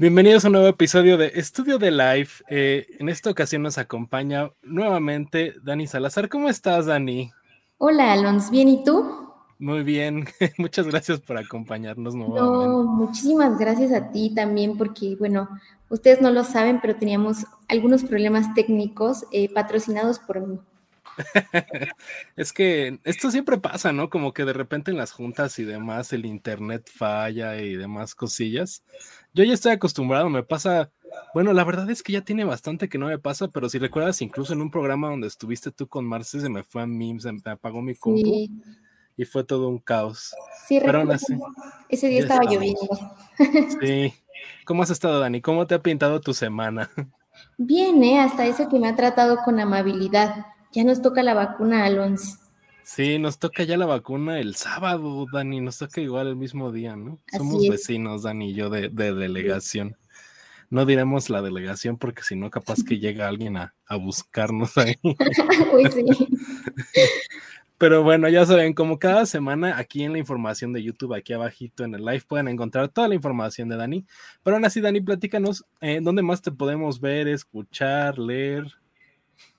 Bienvenidos a un nuevo episodio de Estudio de Life. Eh, en esta ocasión nos acompaña nuevamente Dani Salazar. ¿Cómo estás, Dani? Hola, Alonso. ¿Bien y tú? Muy bien. Muchas gracias por acompañarnos nuevamente. No, muchísimas gracias a ti también porque, bueno, ustedes no lo saben, pero teníamos algunos problemas técnicos eh, patrocinados por mí. es que esto siempre pasa, ¿no? Como que de repente en las juntas y demás el internet falla y demás cosillas. Yo ya estoy acostumbrado, me pasa, bueno, la verdad es que ya tiene bastante que no me pasa, pero si recuerdas, incluso en un programa donde estuviste tú con Marce, se me fue a mí, se me apagó mi compu y fue todo un caos. Sí, pero ese día estaba lloviendo. Sí. ¿Cómo has estado, Dani? ¿Cómo te ha pintado tu semana? Bien, ¿eh? Hasta eso que me ha tratado con amabilidad. Ya nos toca la vacuna, Alonso. Sí, nos toca ya la vacuna el sábado, Dani, nos toca igual el mismo día, ¿no? Somos vecinos, Dani y yo, de, delegación. No diremos la delegación porque si no, capaz que llega alguien a, buscarnos ahí. Uy, sí. Pero bueno, ya saben, como cada semana aquí en la información de YouTube, aquí abajito en el live, pueden encontrar toda la información de Dani. Pero aún así, Dani, platícanos, eh, ¿dónde más te podemos ver, escuchar, leer?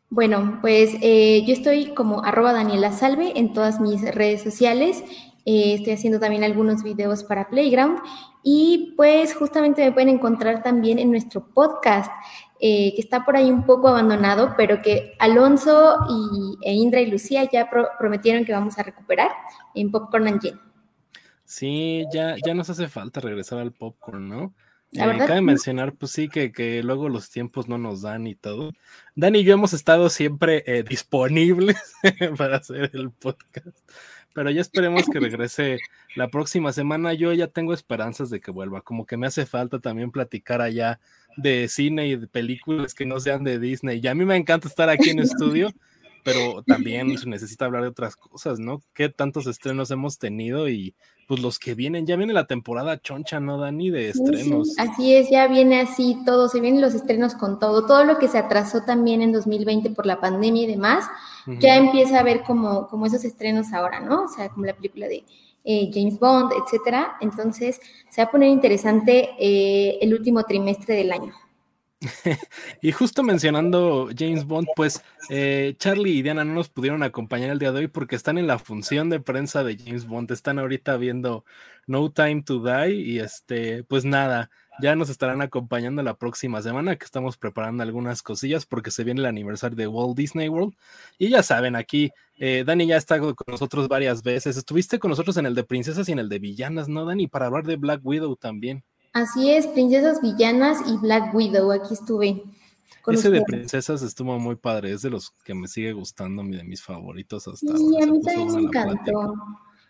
Bueno, pues eh, yo estoy como arroba Daniela Salve en todas mis redes sociales. Eh, estoy haciendo también algunos videos para Playground y pues justamente me pueden encontrar también en nuestro podcast eh, que está por ahí un poco abandonado, pero que Alonso y, e Indra y Lucía ya prometieron que vamos a recuperar en Popcorn and Gin. Sí, ya, ya nos hace falta regresar al popcorn, ¿no? La eh, cabe mencionar, pues sí, que, que, luego los tiempos no nos dan y todo. Dani y yo hemos estado siempre eh, disponibles para hacer el podcast, pero ya esperemos que regrese la próxima semana. Yo ya tengo esperanzas de que vuelva, como que me hace falta también platicar allá de cine y de películas que no sean de Disney. Y a mí me encanta estar aquí en estudio, pero también se necesita hablar de otras cosas, ¿no? ¿Qué tantos estrenos hemos tenido y pues los que vienen, ya viene la temporada choncha, ¿no, Dani? De estrenos. así es, ya viene así todo, se vienen los estrenos con todo, todo lo que se atrasó también en 2020 por la pandemia y demás, ya empieza a ver como, como esos estrenos ahora, ¿no? O sea, como la película de eh, James Bond, etcétera. Entonces, se va a poner interesante eh, el último trimestre del año. y justo mencionando James Bond, pues eh, Charlie y Diana no nos pudieron acompañar el día de hoy porque están en la función de prensa de James Bond, están ahorita viendo No Time to Die y este, pues nada, ya nos estarán acompañando la próxima semana que estamos preparando algunas cosillas porque se viene el aniversario de Walt Disney World y ya saben, aquí eh, Dani ya está con nosotros varias veces, estuviste con nosotros en el de princesas y en el de villanas, ¿no, Dani? Para hablar de Black Widow también. Así es, Princesas Villanas y Black Widow, aquí estuve. Ese de princesas estuvo muy padre, es de los que me sigue gustando, de mis favoritos hasta. Sí, a mí también me encantó.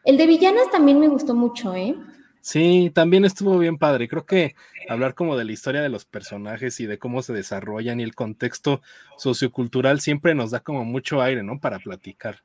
El de villanas también me gustó mucho, ¿eh? Sí, también estuvo bien padre. Creo que hablar como de la historia de los personajes y de cómo se desarrollan y el contexto sociocultural siempre nos da como mucho aire, ¿no? Para platicar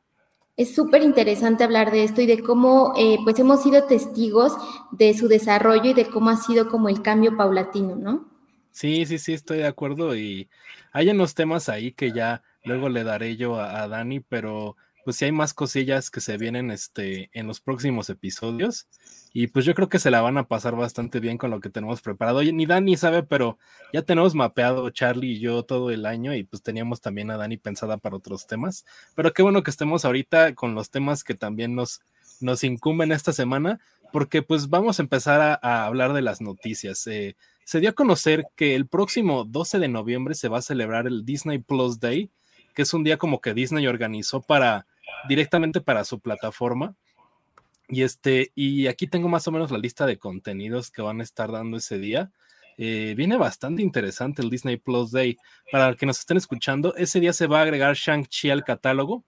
es súper interesante hablar de esto y de cómo eh, pues hemos sido testigos de su desarrollo y de cómo ha sido como el cambio paulatino, ¿no? Sí, sí, sí, estoy de acuerdo y hay unos temas ahí que ya luego le daré yo a, a Dani, pero pues sí hay más cosillas que se vienen este, en los próximos episodios. Y pues yo creo que se la van a pasar bastante bien con lo que tenemos preparado. Oye, ni Dani sabe, pero ya tenemos mapeado Charlie y yo todo el año y pues teníamos también a Dani pensada para otros temas. Pero qué bueno que estemos ahorita con los temas que también nos, nos incumben esta semana, porque pues vamos a empezar a, hablar de las noticias. Eh, se dio a conocer que el próximo 12 de noviembre se va a celebrar el Disney Plus Day, que es un día como que Disney organizó para directamente para su plataforma. Y este, y aquí tengo más o menos la lista de contenidos que van a estar dando ese día. Eh, viene bastante interesante el Disney Plus Day. Para que nos estén escuchando, ese día se va a agregar Shang-Chi al catálogo.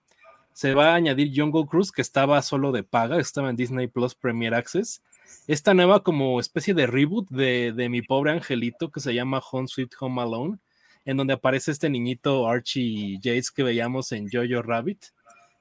Se va a añadir Jungle Cruise, que estaba solo de paga, estaba en Disney Plus Premier Access. Esta nueva como especie de reboot de, de mi pobre angelito que se llama Home Sweet Home Alone, en donde aparece este niñito Archie Yates que veíamos en Jojo Rabbit.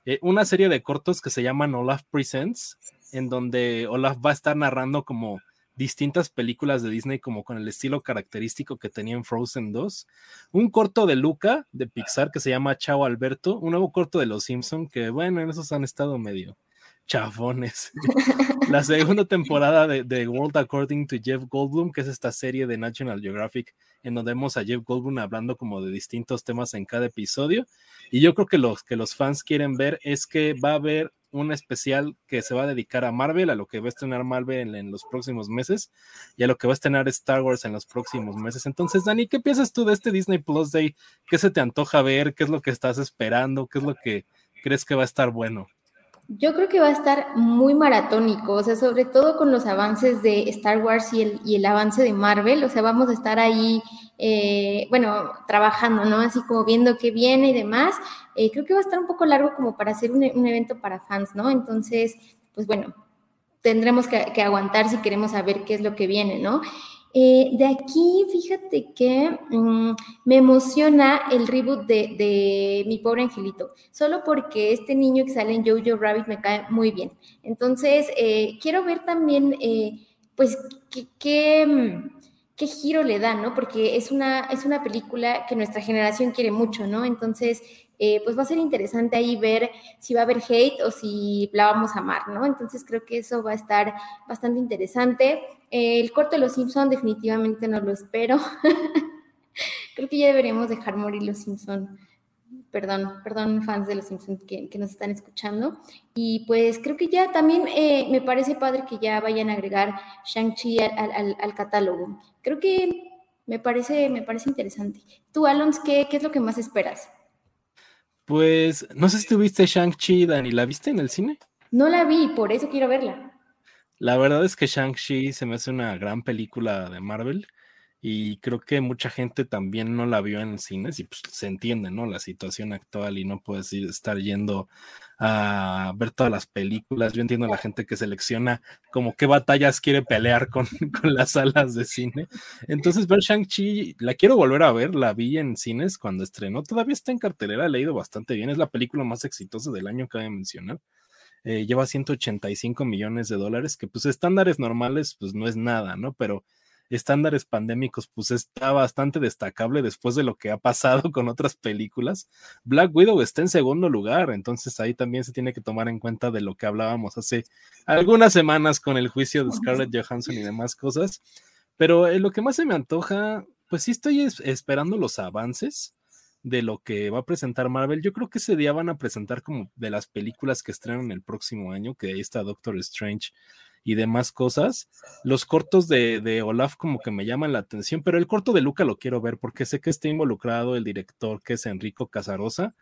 Eh, una serie de cortos que se llaman Olaf Presents, en donde Olaf va a estar narrando como distintas películas de Disney como con el estilo característico que tenía en Frozen 2, un corto de Luca de Pixar que se llama Chao Alberto, un nuevo corto de Los Simpson que bueno, en esos han estado medio chafones. la segunda temporada de, de, World According to Jeff Goldblum, que es esta serie de National Geographic, en donde vemos a Jeff Goldblum hablando como de distintos temas en cada episodio. Y yo creo que los que los fans quieren ver es que va a haber un especial que se va a dedicar a Marvel, a lo que va a estrenar Marvel en, los próximos meses y a lo que va a estrenar Star Wars en los próximos meses. Entonces, Dani, ¿qué piensas tú de este Disney Plus Day? ¿Qué se te antoja ver? ¿Qué es lo que estás esperando? ¿Qué es lo que crees que va a estar bueno? Yo creo que va a estar muy maratónico, o sea, sobre todo con los avances de Star Wars y el, y el avance de Marvel, o sea, vamos a estar ahí, eh, bueno, trabajando, ¿no? Así como viendo qué viene y demás. Eh, creo que va a estar un poco largo como para hacer un, evento para fans, ¿no? Entonces, pues bueno, tendremos que, que, aguantar si queremos saber qué es lo que viene, ¿no? Eh, de aquí, fíjate que mm, me emociona el reboot de, Mi Pobre Angelito, solo porque este niño que sale en Jojo Rabbit me cae muy bien. Entonces, eh, quiero ver también, eh, pues, qué, mm, qué, giro le da, ¿no? Porque es una, es una película que nuestra generación quiere mucho, ¿no? Entonces, pues va a ser interesante ahí ver si va a haber hate o si la vamos a amar, ¿no? Entonces creo que eso va a estar bastante interesante el corto de Los Simpson definitivamente no lo espero. Creo que ya deberíamos dejar morir Los Simpson. Perdón, perdón, fans de Los Simpson que, nos están escuchando. Y pues creo que ya también eh, me parece padre que ya vayan a agregar Shang-Chi al, catálogo. Creo que me parece, me parece interesante. Tú, Alons, ¿qué, ¿qué es lo que más esperas? Pues no sé si tuviste Shang-Chi, Dani, ¿la viste en el cine? No la vi, por eso quiero verla. La verdad es que Shang-Chi se me hace una gran película de Marvel y creo que mucha gente también no la vio en cines y pues se entiende, ¿no? La situación actual y no puedes ir, estar yendo a ver todas las películas. Yo entiendo a la gente que selecciona como qué batallas quiere pelear con, con las salas de cine. Entonces ver Shang-Chi, la quiero volver a ver, la vi en cines cuando estrenó, todavía está en cartelera, he leído bastante bien, es la película más exitosa del año a mencionar. Eh, lleva 185 millones de dólares, que pues estándares normales pues no es nada, ¿no? Pero estándares pandémicos pues está bastante destacable después de lo que ha pasado con otras películas. Black Widow está en segundo lugar, entonces ahí también se tiene que tomar en cuenta de lo que hablábamos hace algunas semanas con el juicio de Scarlett Johansson y demás cosas. Pero eh, lo que más se me antoja, pues sí estoy esperando los avances de lo que va a presentar Marvel. Yo creo que ese día van a presentar como de las películas que estrenan el próximo año, que ahí está Doctor Strange y demás cosas. Los cortos de, Olaf como que me llaman la atención, pero el corto de Luca lo quiero ver porque sé que está involucrado el director que es Enrico Casarosa.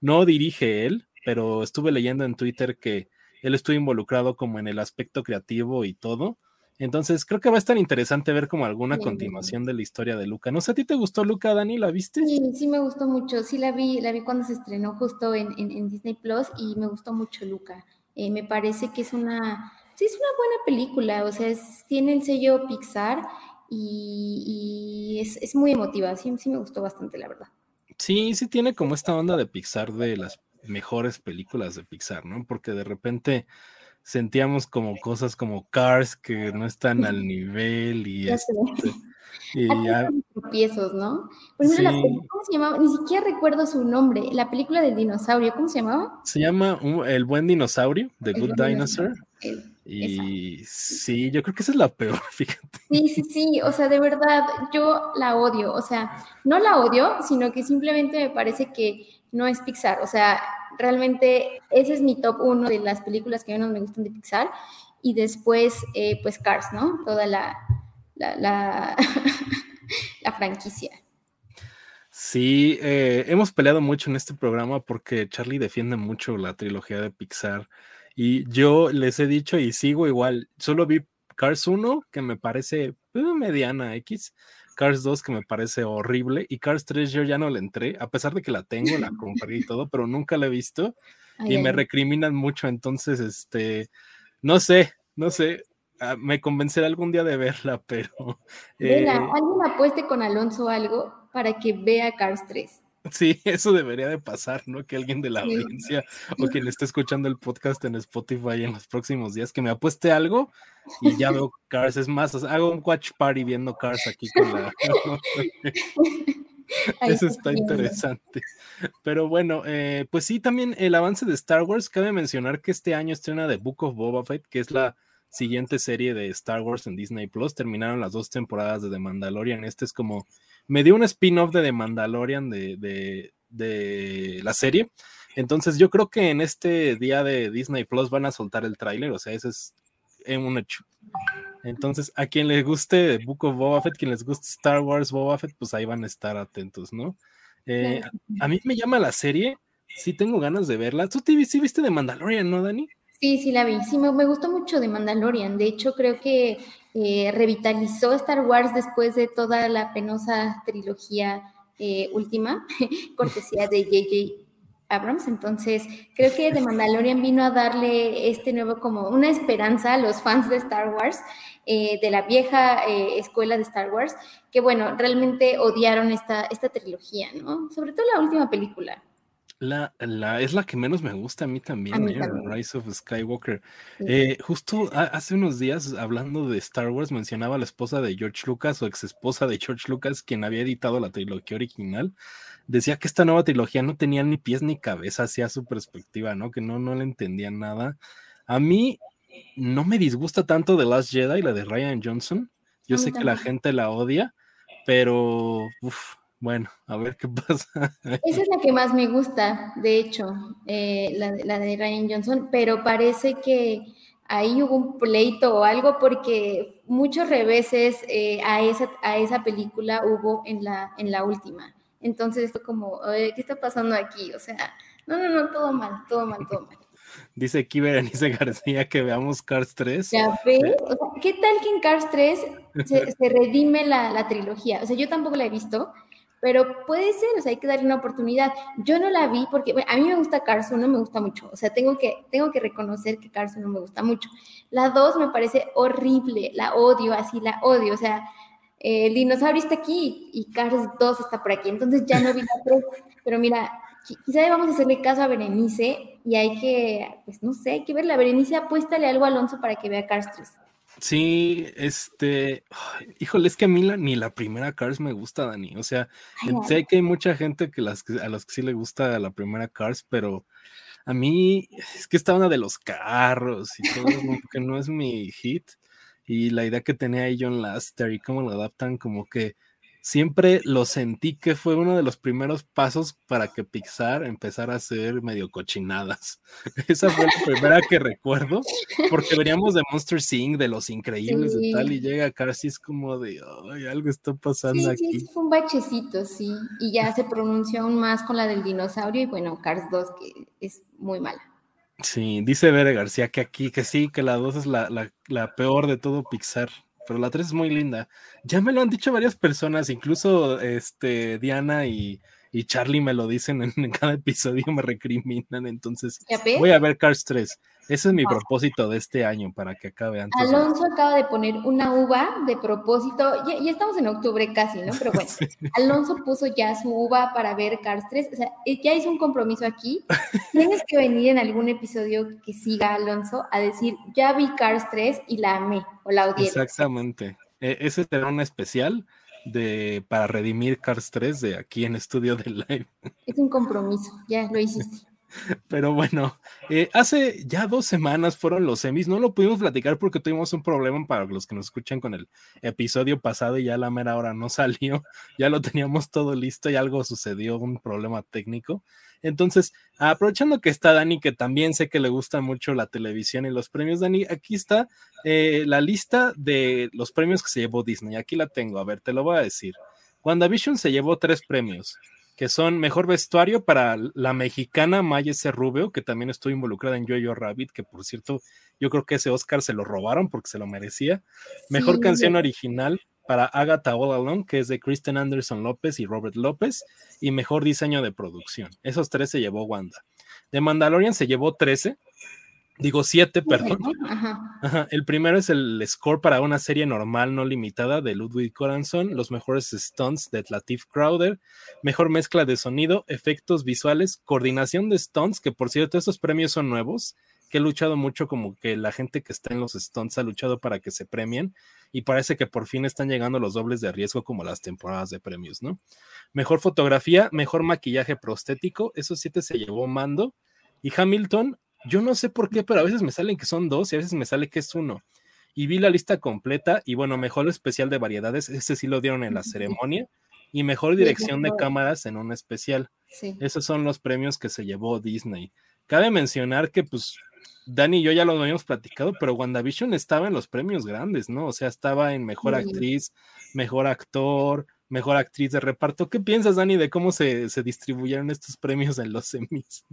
No dirige él, pero estuve leyendo en Twitter que él estuvo involucrado como en el aspecto creativo y todo. Entonces, creo que va a estar interesante ver como alguna continuación de la historia de Luca. No sé, ¿a ti te gustó Luca, Dani? ¿La viste? Sí, sí me gustó mucho. Sí la vi, la vi cuando se estrenó justo en, Disney Plus y me gustó mucho Luca. Eh, me parece que es una, sí, es una buena película. O sea, tiene el sello Pixar y, es, muy emotiva. Sí, sí me gustó bastante, la verdad. Sí, sí tiene como esta onda de Pixar de las mejores películas de Pixar, ¿no? Porque de repente sentíamos como cosas como Cars que no están al nivel y, este, y ya... tropiezos, ¿no? Pues la ¿cómo se llamaba? Ni siquiera recuerdo su nombre. La película del dinosaurio, ¿cómo se llamaba? Se llama El buen dinosaurio, The Good Dinosaur. Y sí, yo creo que esa es la peor, fíjate. Sí, sí, sí, o sea, de verdad, yo la odio, o sea, no la odio, sino que simplemente me parece que no es Pixar, o sea, realmente ese es mi top uno de las películas que menos me gustan de Pixar. Y después, eh, pues Cars, ¿no? Toda la, la, la, franquicia. Sí, eh, hemos peleado mucho en este programa porque Charlie defiende mucho la trilogía de Pixar. Y yo les he dicho y sigo igual. Solo vi Cars 1, que me parece eh, mediana X. Cars 2 que me parece horrible y Cars 3 yo ya no le entré, a pesar de que la tengo, la compré y todo, pero nunca la he visto y me recriminan mucho, entonces, este, no sé, no sé, ah, me convenceré algún día de verla, pero... Eh, alguien apueste con Alonso algo para que vea Cars 3. Sí, eso debería de pasar, ¿no? Que alguien de la audiencia o quien esté escuchando el podcast en Spotify en los próximos días que me apueste algo y ya veo Cars. Es más, hago un watch party viendo Cars aquí con la. Eso está interesante. Pero bueno, eh, pues sí, también el avance de Star Wars. Cabe mencionar que este año estrena The Book of Boba Fett, que es la siguiente serie de Star Wars en Disney Plus. Terminaron las dos temporadas de The Mandalorian. Este es como. Me dio un spin-off de The Mandalorian de, de, la serie. Entonces, yo creo que en este día de Disney Plus van a soltar el tráiler. O sea, ese es un hecho. Entonces, a quien le guste Book of Boba Fett, quien les guste Star Wars Boba Fett, pues ahí van a estar atentos, ¿no? Eh, a mí me llama la serie, sí tengo ganas de verla. ¿Tú te, sí viste de Mandalorian, no, Dani? Sí, sí la vi. Sí, me, gustó mucho de Mandalorian. De hecho, creo que eh, revitalizó Star Wars después de toda la penosa trilogía eh, última, cortesía de J.J. Abrams. Entonces, creo que The Mandalorian vino a darle este nuevo como una esperanza a los fans de Star Wars, eh, de la vieja eh, escuela de Star Wars, que bueno, realmente odiaron esta, esta trilogía, ¿no? Sobre todo la última película. La, la, es la que menos me gusta a mí también, ¿eh? Rise of Skywalker. justo hace unos días, hablando de Star Wars, mencionaba a la esposa de George Lucas o ex esposa de George Lucas, quien había editado la trilogía original decía que esta nueva trilogía no tenía ni pies ni cabeza hacia su perspectiva, ¿no? Que no, no le entendían nada. A mí no me disgusta tanto The Last Jedi, la de Ryan Johnson. Yo sé que la gente la odia, pero bueno, a ver qué pasa. Esa es la que más me gusta, de hecho, eh, la, de Ryan Johnson, pero parece que ahí hubo un pleito o algo porque muchos reveses eh, a, esa, a esa película hubo en la, en la última. Entonces fue como, ¿qué está pasando aquí? O sea, no, no, no, todo mal, todo mal, todo mal. Dice aquí Berenice García que veamos Cars 3. ¿Ya ves? O sea, ¿qué tal que en Cars 3 se, redime la, trilogía? O sea, yo tampoco la he visto, pero puede ser, o sea, hay que darle una oportunidad. Yo no la vi porque a mí me gusta Cars 1, me gusta mucho. O sea, tengo que, tengo que reconocer que Cars 1 me gusta mucho. La 2 me parece horrible, la odio, así la odio. O sea, el dinosaurio está aquí y Cars 2 está por aquí, entonces ya no vi la 3, pero mira, quizá vamos a hacerle caso a Berenice y hay que, pues no sé, hay que verla. Berenice, apuéstale algo a Alonso para que vea Cars 3. Sí, este, híjole, es que a mí ni la primera Cars me gusta, Dani. O sea, sé que hay mucha gente que las, a los que sí le gusta la primera Cars, pero a mí es que está una de los carros y todo, que no es mi hit y la idea que tenía ahí John Laster y cómo lo adaptan, como que siempre lo sentí que fue uno de los primeros pasos para que Pixar empezara a hacer medio cochinadas. Esa fue la primera que recuerdo, porque veníamos de Monster Inc., de Los Increíbles y tal, y llega Cars y es como de, ay, algo está pasando aquí. Sí, fue un bachecito, sí, y ya se pronunció aún más con la del dinosaurio y bueno, Cars 2, que es muy mala. Sí, dice Bere García que aquí, que sí, que la 2 es la, la, peor de todo Pixar, pero la 3 es muy linda. Ya me lo han dicho varias personas, incluso este, Diana y, y Charlie me lo dicen en, cada episodio, me recriminan, entonces voy a ver Cars 3. Ese es mi propósito de este año para que acabe antes. Alonso acaba de poner una uva de propósito, ya, estamos en octubre casi, ¿no? Pero bueno, Alonso puso ya su uva para ver Cars 3, o sea, eh, ya hizo un compromiso aquí. Tienes que venir en algún episodio que siga Alonso a decir, ya vi Cars 3 y la amé o la odié. Exactamente. E, ese será un especial de para redimir Cars 3 de aquí en Estudio de Live. Es un compromiso, ya lo hiciste. Pero bueno, eh, hace ya dos semanas fueron los semis, no lo pudimos platicar porque tuvimos un problema para los que nos escuchan con el episodio pasado y ya la mera hora no salió, ya lo teníamos todo listo y algo sucedió, un problema técnico. Entonces, aprovechando que está Dani, que también sé que le gusta mucho la televisión y los premios, Dani, aquí está eh, la lista de los premios que se llevó Disney. Aquí la tengo, a ver, te lo voy a decir. WandaVision se llevó tres premios que son mejor vestuario para la mexicana Maya C. Rubio, que también estuvo involucrada en Jojo Rabbit, que por cierto, yo creo que ese Oscar se lo robaron porque se lo merecía. Mejor canción original para Agatha All Alone, que es de Kristen Anderson López y Robert López, y mejor diseño de producción. Esos tres se llevó Wanda. De Mandalorian se llevó 13, Digo siete, perdón. El primero es el score para una serie normal no limitada de Ludwig Coranson, los mejores stunts de Latif Crowder, mejor mezcla de sonido, efectos visuales, coordinación de stunts, que por cierto estos premios son nuevos, que ha luchado mucho como que la gente que está en los stunts ha luchado para que se premien y parece que por fin están llegando los dobles de riesgo como las temporadas de premios, ¿no? Mejor fotografía, mejor maquillaje prostético, esos siete se llevó Mando y Hamilton, yo no sé por qué, pero a veces me salen que son dos y a veces me sale que es uno. Y vi la lista completa y bueno, mejor especial de variedades, ese sí lo dieron en la ceremonia y mejor dirección de cámaras en un especial. Esos son los premios que se llevó Disney. Cabe mencionar que pues Dani y yo ya lo habíamos platicado, pero WandaVision estaba en los premios grandes, ¿no? O sea, estaba en mejor actriz, mejor actor, mejor actriz de reparto. ¿Qué piensas, Dani, de cómo se, se distribuyeron estos premios en los semis?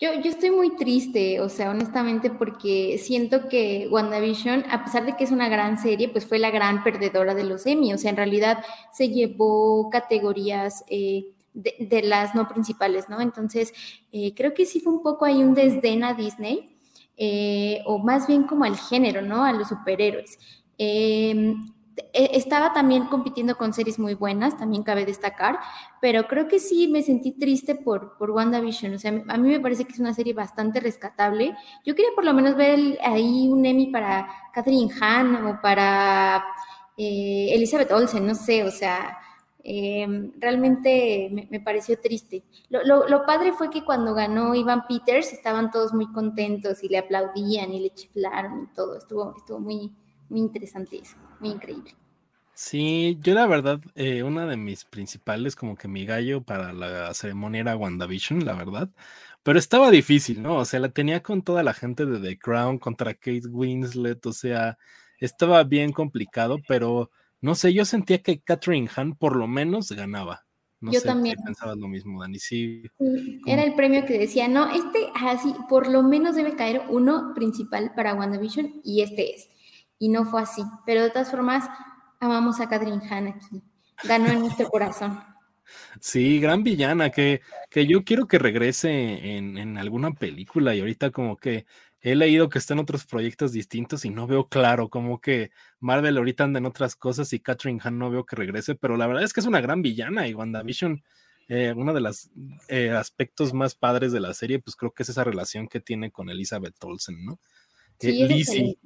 Yo, yo, estoy muy triste, o sea, honestamente, porque siento que WandaVision, a pesar de que es una gran serie, pues fue la gran perdedora de los Emmy. O sea, en realidad se llevó categorías eh, de, las no principales, ¿no? Entonces, eh, creo que sí fue un poco ahí un desdén a Disney, eh, o más bien como al género, ¿no? A los superhéroes. Eh, e, estaba también compitiendo con series muy buenas, también cabe destacar, pero creo que sí me sentí triste por, por WandaVision. O sea, a mí me parece que es una serie bastante rescatable. Yo quería por lo menos ver ahí un Emmy para Catherine Hahn o para eh, Elizabeth Olsen, no sé, o sea, em, realmente me, pareció triste. Lo, lo, lo, padre fue que cuando ganó Ivan Peters estaban todos muy contentos y le aplaudían y le chiflaron y todo. Estuvo, estuvo muy, muy interesante eso, muy increíble. Sí, yo la verdad, eh, una de mis principales, como que mi gallo para la ceremonia era WandaVision, la verdad, pero estaba difícil, ¿no? O sea, la tenía con toda la gente de The Crown contra Kate Winslet, o sea, estaba bien complicado, pero no sé, yo sentía que Catherine Hahn por lo menos ganaba. No yo sé, también. pensabas lo mismo, Dani. Sí. Era el premio que decía, no, este así, por lo menos debe caer uno principal para WandaVision y este es y no fue así. Pero de todas formas, amamos a Catherine Hahn aquí. Ganó en nuestro corazón. Sí, gran villana, que, que yo quiero que regrese en, en, alguna película y ahorita como que he leído que está en otros proyectos distintos y no veo claro, como que Marvel ahorita anda en otras cosas y Catherine Hahn no veo que regrese, pero la verdad es que es una gran villana y WandaVision, eh, uno de los eh, aspectos más padres de la serie, pues creo que es esa relación que tiene con Elizabeth Olsen, ¿no? Sí, Lizzie,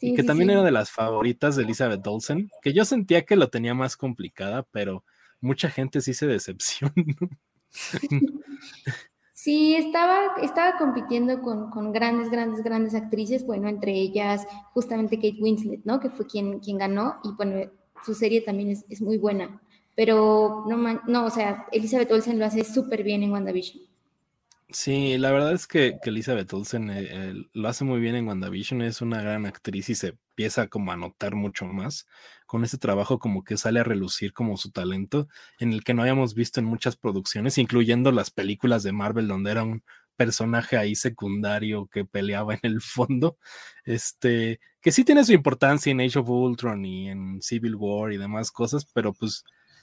y que también era de las favoritas de Elizabeth Olsen, que yo sentía que lo tenía más complicada, pero mucha gente sí se decepcionó. Sí, estaba, estaba compitiendo con, con, grandes, grandes, grandes actrices, bueno, entre ellas justamente Kate Winslet, ¿no? Que fue quien, quien ganó, y bueno, su serie también es, es muy buena, pero no, no, o sea, Elizabeth Olsen lo hace súper bien en WandaVision. Sí, la verdad es que, Elizabeth Olsen eh, lo hace muy bien en WandaVision, es una gran actriz y se empieza como a notar mucho más con ese trabajo como que sale a relucir como su talento en el que no habíamos visto en muchas producciones, incluyendo las películas de Marvel donde era un personaje ahí secundario que peleaba en el fondo, este, que sí tiene su importancia en Age of Ultron y en Civil War y demás cosas, pero pues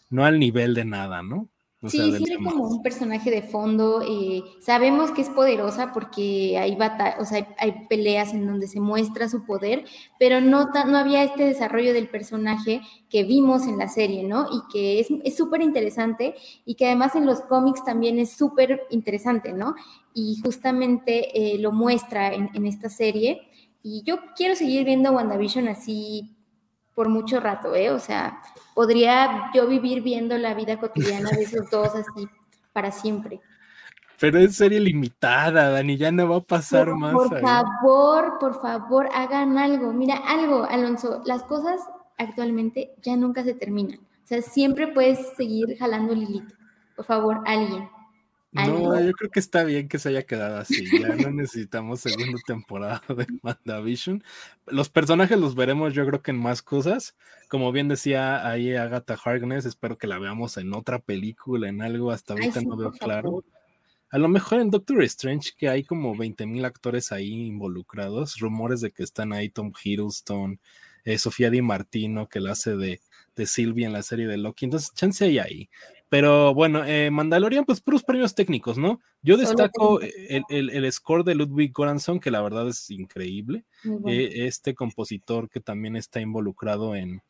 no al nivel de nada, ¿no? Sí, siempre como un personaje de fondo. Eh, sabemos que es poderosa porque hay, o sea, hay, peleas en donde se muestra su poder, pero no, no había este desarrollo del personaje que vimos en la serie, ¿no? Y que es súper interesante y que además en los cómics también es súper interesante, ¿no? Y justamente eh, lo muestra en, en esta serie. Y yo quiero seguir viendo WandaVision así por mucho rato, ¿eh? O sea, podría yo vivir viendo la vida cotidiana de esos dos así para siempre. Pero es serie limitada, Dani, ya no va a pasar más. Por favor, por favor, hagan algo. Mira, algo, Alonso, las cosas actualmente ya nunca se terminan. O sea, siempre puedes seguir jalando el hilito. Por favor, alguien. No, yo creo que está bien que se haya quedado así. Ya no necesitamos segunda temporada de WandaVision. Los personajes los veremos, yo creo que en más cosas. Como bien decía ahí Agatha Harkness, espero que la veamos en otra película, en algo. Hasta ahorita no veo claro. A lo mejor en Doctor Strange, que hay como 20 mil actores ahí involucrados. Rumores de que están ahí Tom Hiddleston, eh, Sofía Di Martino, que la hace de, de Sylvie en la serie de Loki. Entonces, chance hay ahí. Pero bueno, eh, Mandalorian, pues puros premios técnicos, ¿no? Yo destaco el, el, score de Ludwig Göransson, que la verdad es increíble. Eh, este compositor que también está involucrado en,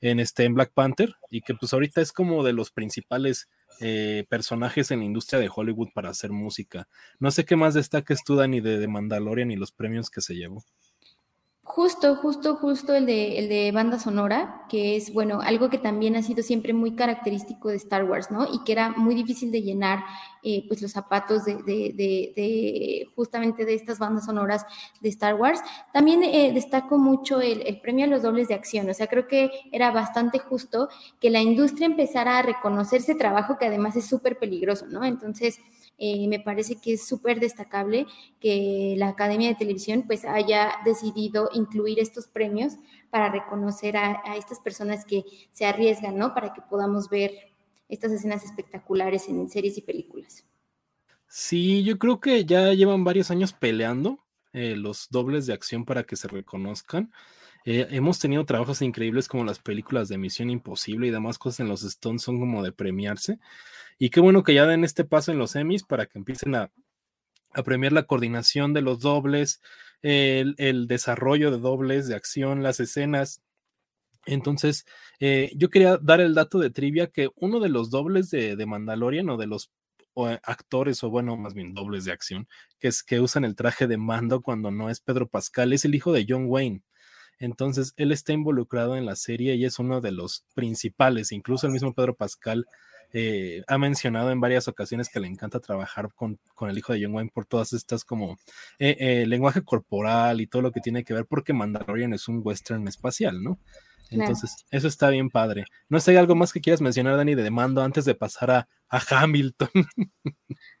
en, este, en Black Panther y que pues ahorita es como de los principales eh, personajes en la industria de Hollywood para hacer música. No sé qué más destaques tú, Dani, de, de Mandalorian y los premios que se llevó. Justo, justo, justo el de, el de banda sonora, que es, bueno, algo que también ha sido siempre muy característico de Star Wars, ¿no? Y que era muy difícil de llenar, eh, pues, los zapatos de, de, de, justamente de estas bandas sonoras de Star Wars. También eh, destaco mucho el, el, premio a los dobles de acción, o sea, creo que era bastante justo que la industria empezara a reconocer ese trabajo que además es súper peligroso, ¿no? Entonces, eh, me parece que es súper destacable que la Academia de Televisión pues haya decidido incluir estos premios para reconocer a, estas personas que se arriesgan, ¿no? Para que podamos ver estas escenas espectaculares en series y películas. Sí, yo creo que ya llevan varios años peleando eh, los dobles de acción para que se reconozcan. Eh, hemos tenido trabajos increíbles como las películas de Misión Imposible y demás cosas en los Stones son como de premiarse. Y qué bueno que ya den este paso en los Emmys para que empiecen a, premiar la coordinación de los dobles, el, desarrollo de dobles de acción, las escenas. Entonces, eh, yo quería dar el dato de trivia que uno de los dobles de, de Mandalorian o de los actores, o bueno, más bien dobles de acción, que es que usan el traje de mando cuando no es Pedro Pascal, es el hijo de John Wayne. Entonces, él está involucrado en la serie y es uno de los principales. Incluso el mismo Pedro Pascal eh, ha mencionado en varias ocasiones que le encanta trabajar con, con el hijo de John Wayne por todas estas como eh, eh, lenguaje corporal y todo lo que tiene que ver porque Mandalorian es un western espacial, ¿no? Entonces, eso está bien padre. No sé, ¿hay algo más que quieras mencionar, Dani, de demando antes de pasar a, a Hamilton?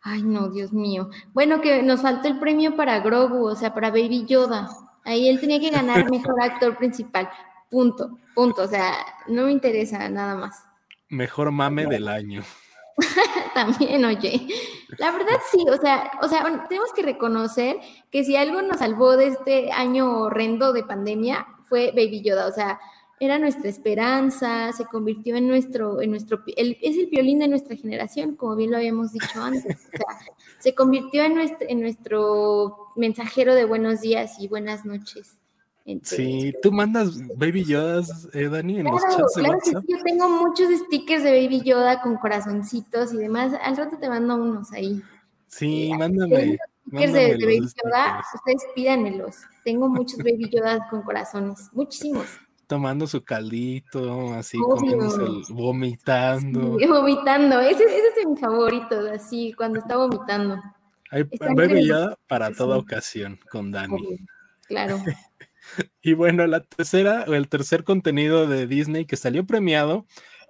Ay, no, Dios mío. Bueno, que nos faltó el premio para Grogu, o sea, para Baby Yoda. Ahí él tenía que ganar mejor actor principal. Punto, punto. O sea, no me interesa nada más. Mejor mame del año. También, oye. La verdad sí, o sea, o sea, tenemos que reconocer que si algo nos salvó de este año horrendo de pandemia fue Baby Yoda, o sea, era nuestra esperanza, se convirtió en nuestro, en nuestro, es el violín de nuestra generación, como bien lo habíamos dicho antes. O sea, se convirtió en nuestro, en nuestro mensajero de buenos días y buenas noches sí, tú mandas Baby Yodas, eh, Dani, en los chats de claro Que sí, yo tengo muchos stickers de Baby Yoda con corazoncitos y demás. Al rato te mando unos ahí. Sí, mándame. Stickers de, Baby Yoda, ustedes pídanmelos. Tengo muchos Baby Yodas con corazones, muchísimos. Tomando su caldito, así, vomitando. Sí, vomitando, ese, ese es mi favorito, así, cuando está vomitando. Hay Baby Yoda para toda ocasión con Dani. Claro. Y bueno, la tercera o el tercer contenido de Disney que salió premiado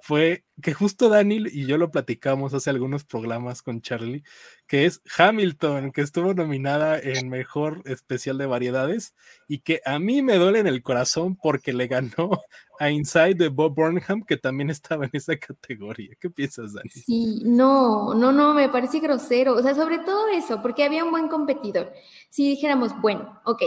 fue que justo Daniel y yo lo platicamos hace algunos programas con Charlie, que es Hamilton, que estuvo nominada en Mejor Especial de Variedades y que a mí me duele en el corazón porque le ganó a Inside de Bob Burnham, que también estaba en esa categoría. ¿Qué piensas, Dani? Sí, no, no, no, me parece grosero. O sea, sobre todo eso, porque había un buen competidor. Si dijéramos, bueno, ok,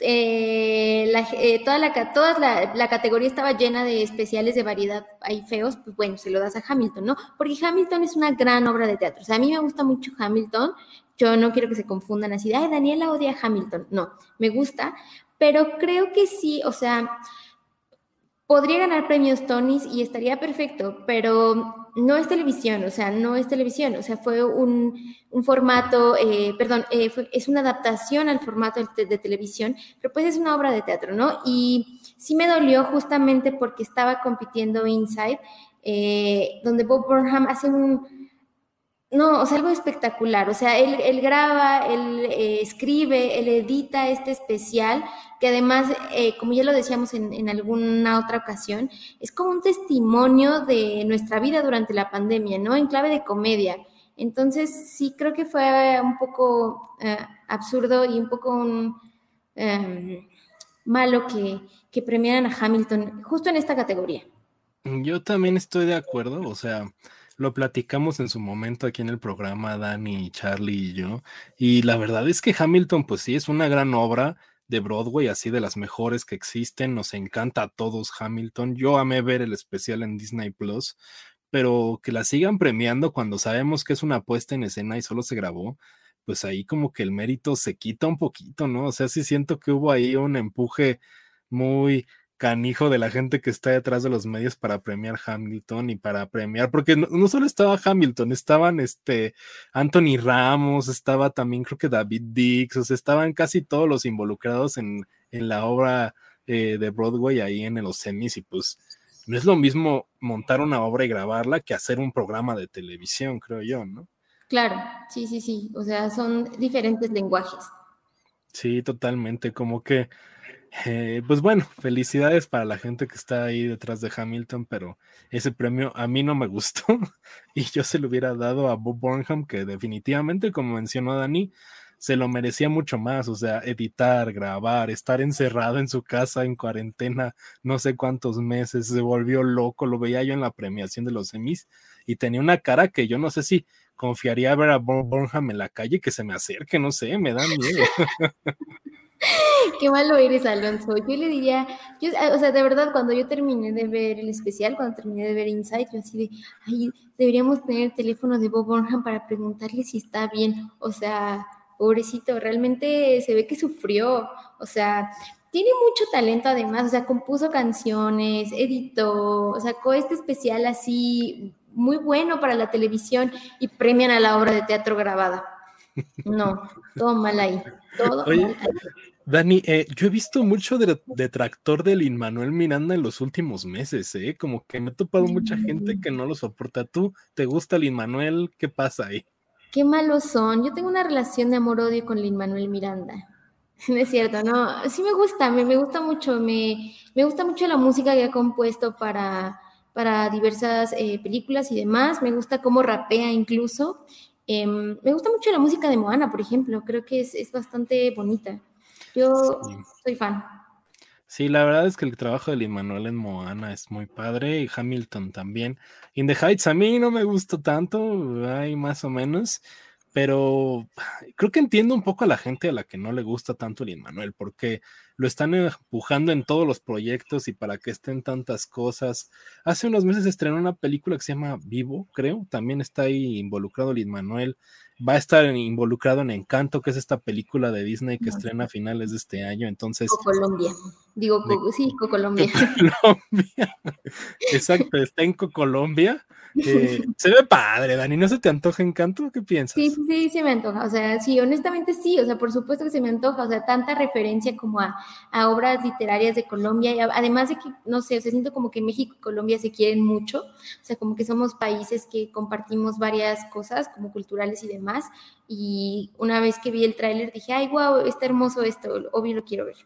eh, la, eh, toda, la, toda la, categoría estaba llena de especiales de variedad ahí feos, pues bueno, se lo das a Hamilton, ¿no? Porque Hamilton es una gran obra de teatro. O sea, a mí me gusta mucho Hamilton. Yo no quiero que se confundan así, ay, Daniela odia a Hamilton. No, me gusta, pero creo que sí, o sea, podría ganar premios Tonys y estaría perfecto, pero no es televisión, o sea, no es televisión, o sea, fue un, formato, eh, perdón, eh, es una adaptación al formato de, televisión, pero pues es una obra de teatro, ¿no? Y sí me dolió justamente porque estaba compitiendo Inside, eh, donde Bob Burnham hace un no, o sea, algo espectacular. O sea, él, graba, él eh, escribe, él edita este especial, que además, eh, como ya lo decíamos en, alguna otra ocasión, es como un testimonio de nuestra vida durante la pandemia, ¿no? En clave de comedia. Entonces, sí, creo que fue un poco eh, absurdo y un poco un, malo que, que premiaran a Hamilton justo en esta categoría. Yo también estoy de acuerdo, o sea lo platicamos en su momento aquí en el programa, Dani, Charlie y yo. Y la verdad es que Hamilton, pues sí, es una gran obra de Broadway, así de las mejores que existen. Nos encanta a todos Hamilton. Yo amé ver el especial en Disney Plus, pero que la sigan premiando cuando sabemos que es una puesta en escena y solo se grabó, pues ahí como que el mérito se quita un poquito, ¿no? O sea, sí siento que hubo ahí un empuje muy canijo de la gente que está detrás de los medios para premiar Hamilton y para premiar, porque no, solo estaba Hamilton, estaban este Anthony Ramos, estaba también creo que David Dix, o sea, estaban casi todos los involucrados en, la obra eh, de Broadway ahí en los semis y pues no es lo mismo montar una obra y grabarla que hacer un programa de televisión, creo yo, ¿no? Claro, sí, sí, sí, o sea, son diferentes lenguajes. Sí, totalmente, como que eh, pues bueno, felicidades para la gente que está ahí detrás de Hamilton, pero ese premio a mí no me gustó y yo se lo hubiera dado a Bob Burnham, que definitivamente, como mencionó Dani, se lo merecía mucho más, o sea, editar, grabar, estar encerrado en su casa en cuarentena no sé cuántos meses, se volvió loco, lo veía yo en la premiación de los semis y tenía una cara que yo no sé si confiaría a ver a Bob Burnham en la calle que se me acerque, no sé, me da miedo. Qué malo eres, Alonso. Yo le diría, yo, o sea, de verdad, cuando yo terminé de ver el especial, cuando terminé de ver Insight, yo así de, ay, deberíamos tener el teléfono de Bob Burnham para preguntarle si está bien. O sea, pobrecito, realmente se ve que sufrió. O sea, tiene mucho talento además, o sea, compuso canciones, editó, sacó este especial así muy bueno para la televisión y premian a la obra de teatro grabada. No, todo mal ahí. Todo mal ahí. Dani, eh, yo he visto mucho detractor de Lin Manuel Miranda en los últimos meses, ¿eh? Como que me he topado mucha gente que no lo soporta. ¿Tú te gusta Lin Manuel? ¿Qué pasa ahí? Qué malos son. Yo tengo una relación de amor-odio con Lin Manuel Miranda. No es cierto, no. Sí me gusta, me, me gusta mucho. Me, me, gusta mucho la música que ha compuesto para, para diversas eh, películas y demás. Me gusta cómo rapea incluso. Em, me gusta mucho la música de Moana, por ejemplo. Creo que es, es bastante bonita. Yo soy fan. Sí, la verdad es que el trabajo de Lin Manuel en Moana es muy padre y Hamilton también. In the Heights a mí no me gustó tanto, hay más o menos, pero creo que entiendo un poco a la gente a la que no le gusta tanto Lin Manuel, porque lo están empujando en todos los proyectos y para que estén tantas cosas. Hace unos meses estrenó una película que se llama Vivo, creo, también está ahí involucrado Lin Manuel va a estar involucrado en Encanto, que es esta película de Disney que estrena a finales de este año. Entonces. Colombia. Digo, sí, Colombia. Colombia. Exacto, está en Colombia. Eh, se ve padre, Dani. ¿No se te antoja Encanto? ¿Qué piensas? Sí, sí, sí me antoja. O sea, sí, honestamente sí. O sea, por supuesto que se me antoja. O sea, tanta referencia como a, obras literarias de Colombia. Y además de que, no sé, o sea, siento como que México y Colombia se quieren mucho. O sea, como que somos países que compartimos varias cosas como culturales y demás. Y una vez que vi el tráiler dije, ay, wow, está hermoso esto. Obvio lo quiero ver.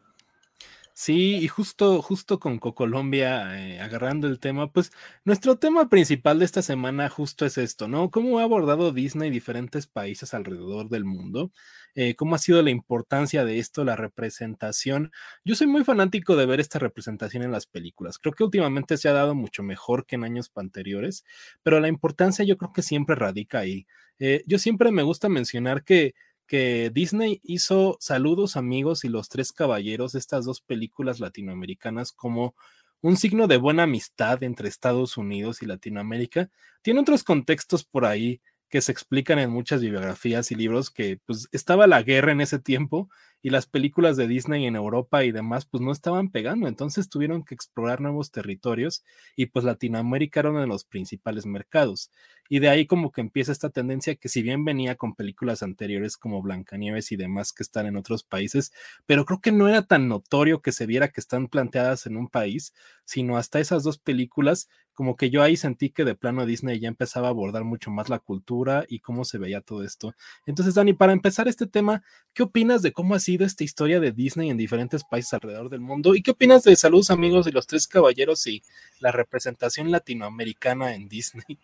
Sí, y justo, justo con Colombia, eh, agarrando el tema, pues nuestro tema principal de esta semana justo es esto, ¿no? ¿Cómo ha abordado Disney diferentes países alrededor del mundo? Eh, ¿Cómo ha sido la importancia de esto, la representación? Yo soy muy fanático de ver esta representación en las películas. Creo que últimamente se ha dado mucho mejor que en años anteriores, pero la importancia yo creo que siempre radica ahí. Eh, yo siempre me gusta mencionar que que Disney hizo Saludos amigos y Los Tres Caballeros, estas dos películas latinoamericanas, como un signo de buena amistad entre Estados Unidos y Latinoamérica. Tiene otros contextos por ahí que se explican en muchas bibliografías y libros que pues estaba la guerra en ese tiempo y las películas de Disney en Europa y demás pues no estaban pegando, entonces tuvieron que explorar nuevos territorios y pues Latinoamérica era uno de los principales mercados. Y de ahí como que empieza esta tendencia que si bien venía con películas anteriores como Blancanieves y demás que están en otros países, pero creo que no era tan notorio que se viera que están planteadas en un país, sino hasta esas dos películas, como que yo ahí sentí que de plano Disney ya empezaba a abordar mucho más la cultura y cómo se veía todo esto. Entonces, Dani, para empezar este tema, ¿qué opinas de cómo ha sido esta historia de Disney en diferentes países alrededor del mundo? ¿Y qué opinas de Saludos amigos de los tres caballeros y la representación latinoamericana en Disney?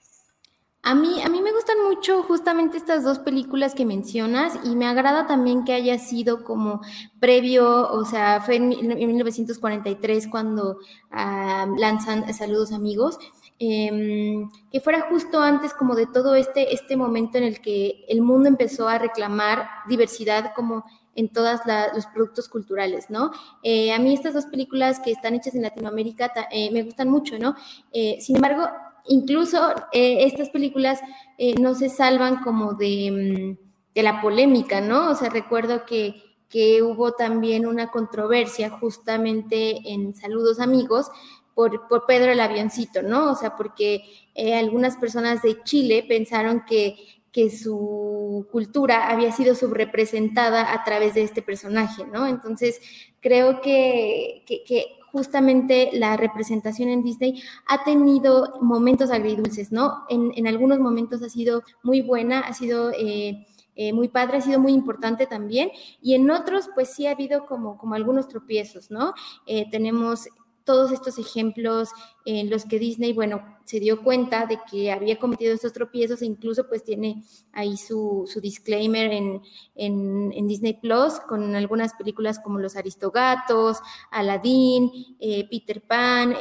A mí, a mí me gustan mucho justamente estas dos películas que mencionas y me agrada también que haya sido como previo, o sea, fue en, 1943 cuando ah, lanzan Saludos Amigos, em, que fuera justo antes como de todo este, este momento en el que el mundo empezó a reclamar diversidad como en todos los productos culturales, ¿no? Eh, a mí estas dos películas que están hechas en Latinoamérica eh, me gustan mucho, ¿no? Eh, sin embargo, incluso eh, estas películas eh, no se salvan como de, mm, de, la polémica, ¿no? O sea, recuerdo que, hubo también una controversia justamente en Saludos Amigos por, Pedro el Avioncito, ¿no? O sea, porque eh, algunas personas de Chile pensaron que, su cultura había sido subrepresentada a través de este personaje, ¿no? Entonces, creo que, justamente la representación en Disney ha tenido momentos agridulces, ¿no? En, en algunos momentos ha sido muy buena, ha sido... Eh, eh, muy padre, ha sido muy importante también. Y en otros, pues sí ha habido como, como algunos tropiezos, ¿no? Eh, tenemos todos estos ejemplos en los que Disney, bueno, se dio cuenta de que había cometido estos tropiezos e incluso pues tiene ahí su, su disclaimer en, en, Disney Plus con algunas películas como Los Aristogatos, Aladdin, eh, Peter Pan,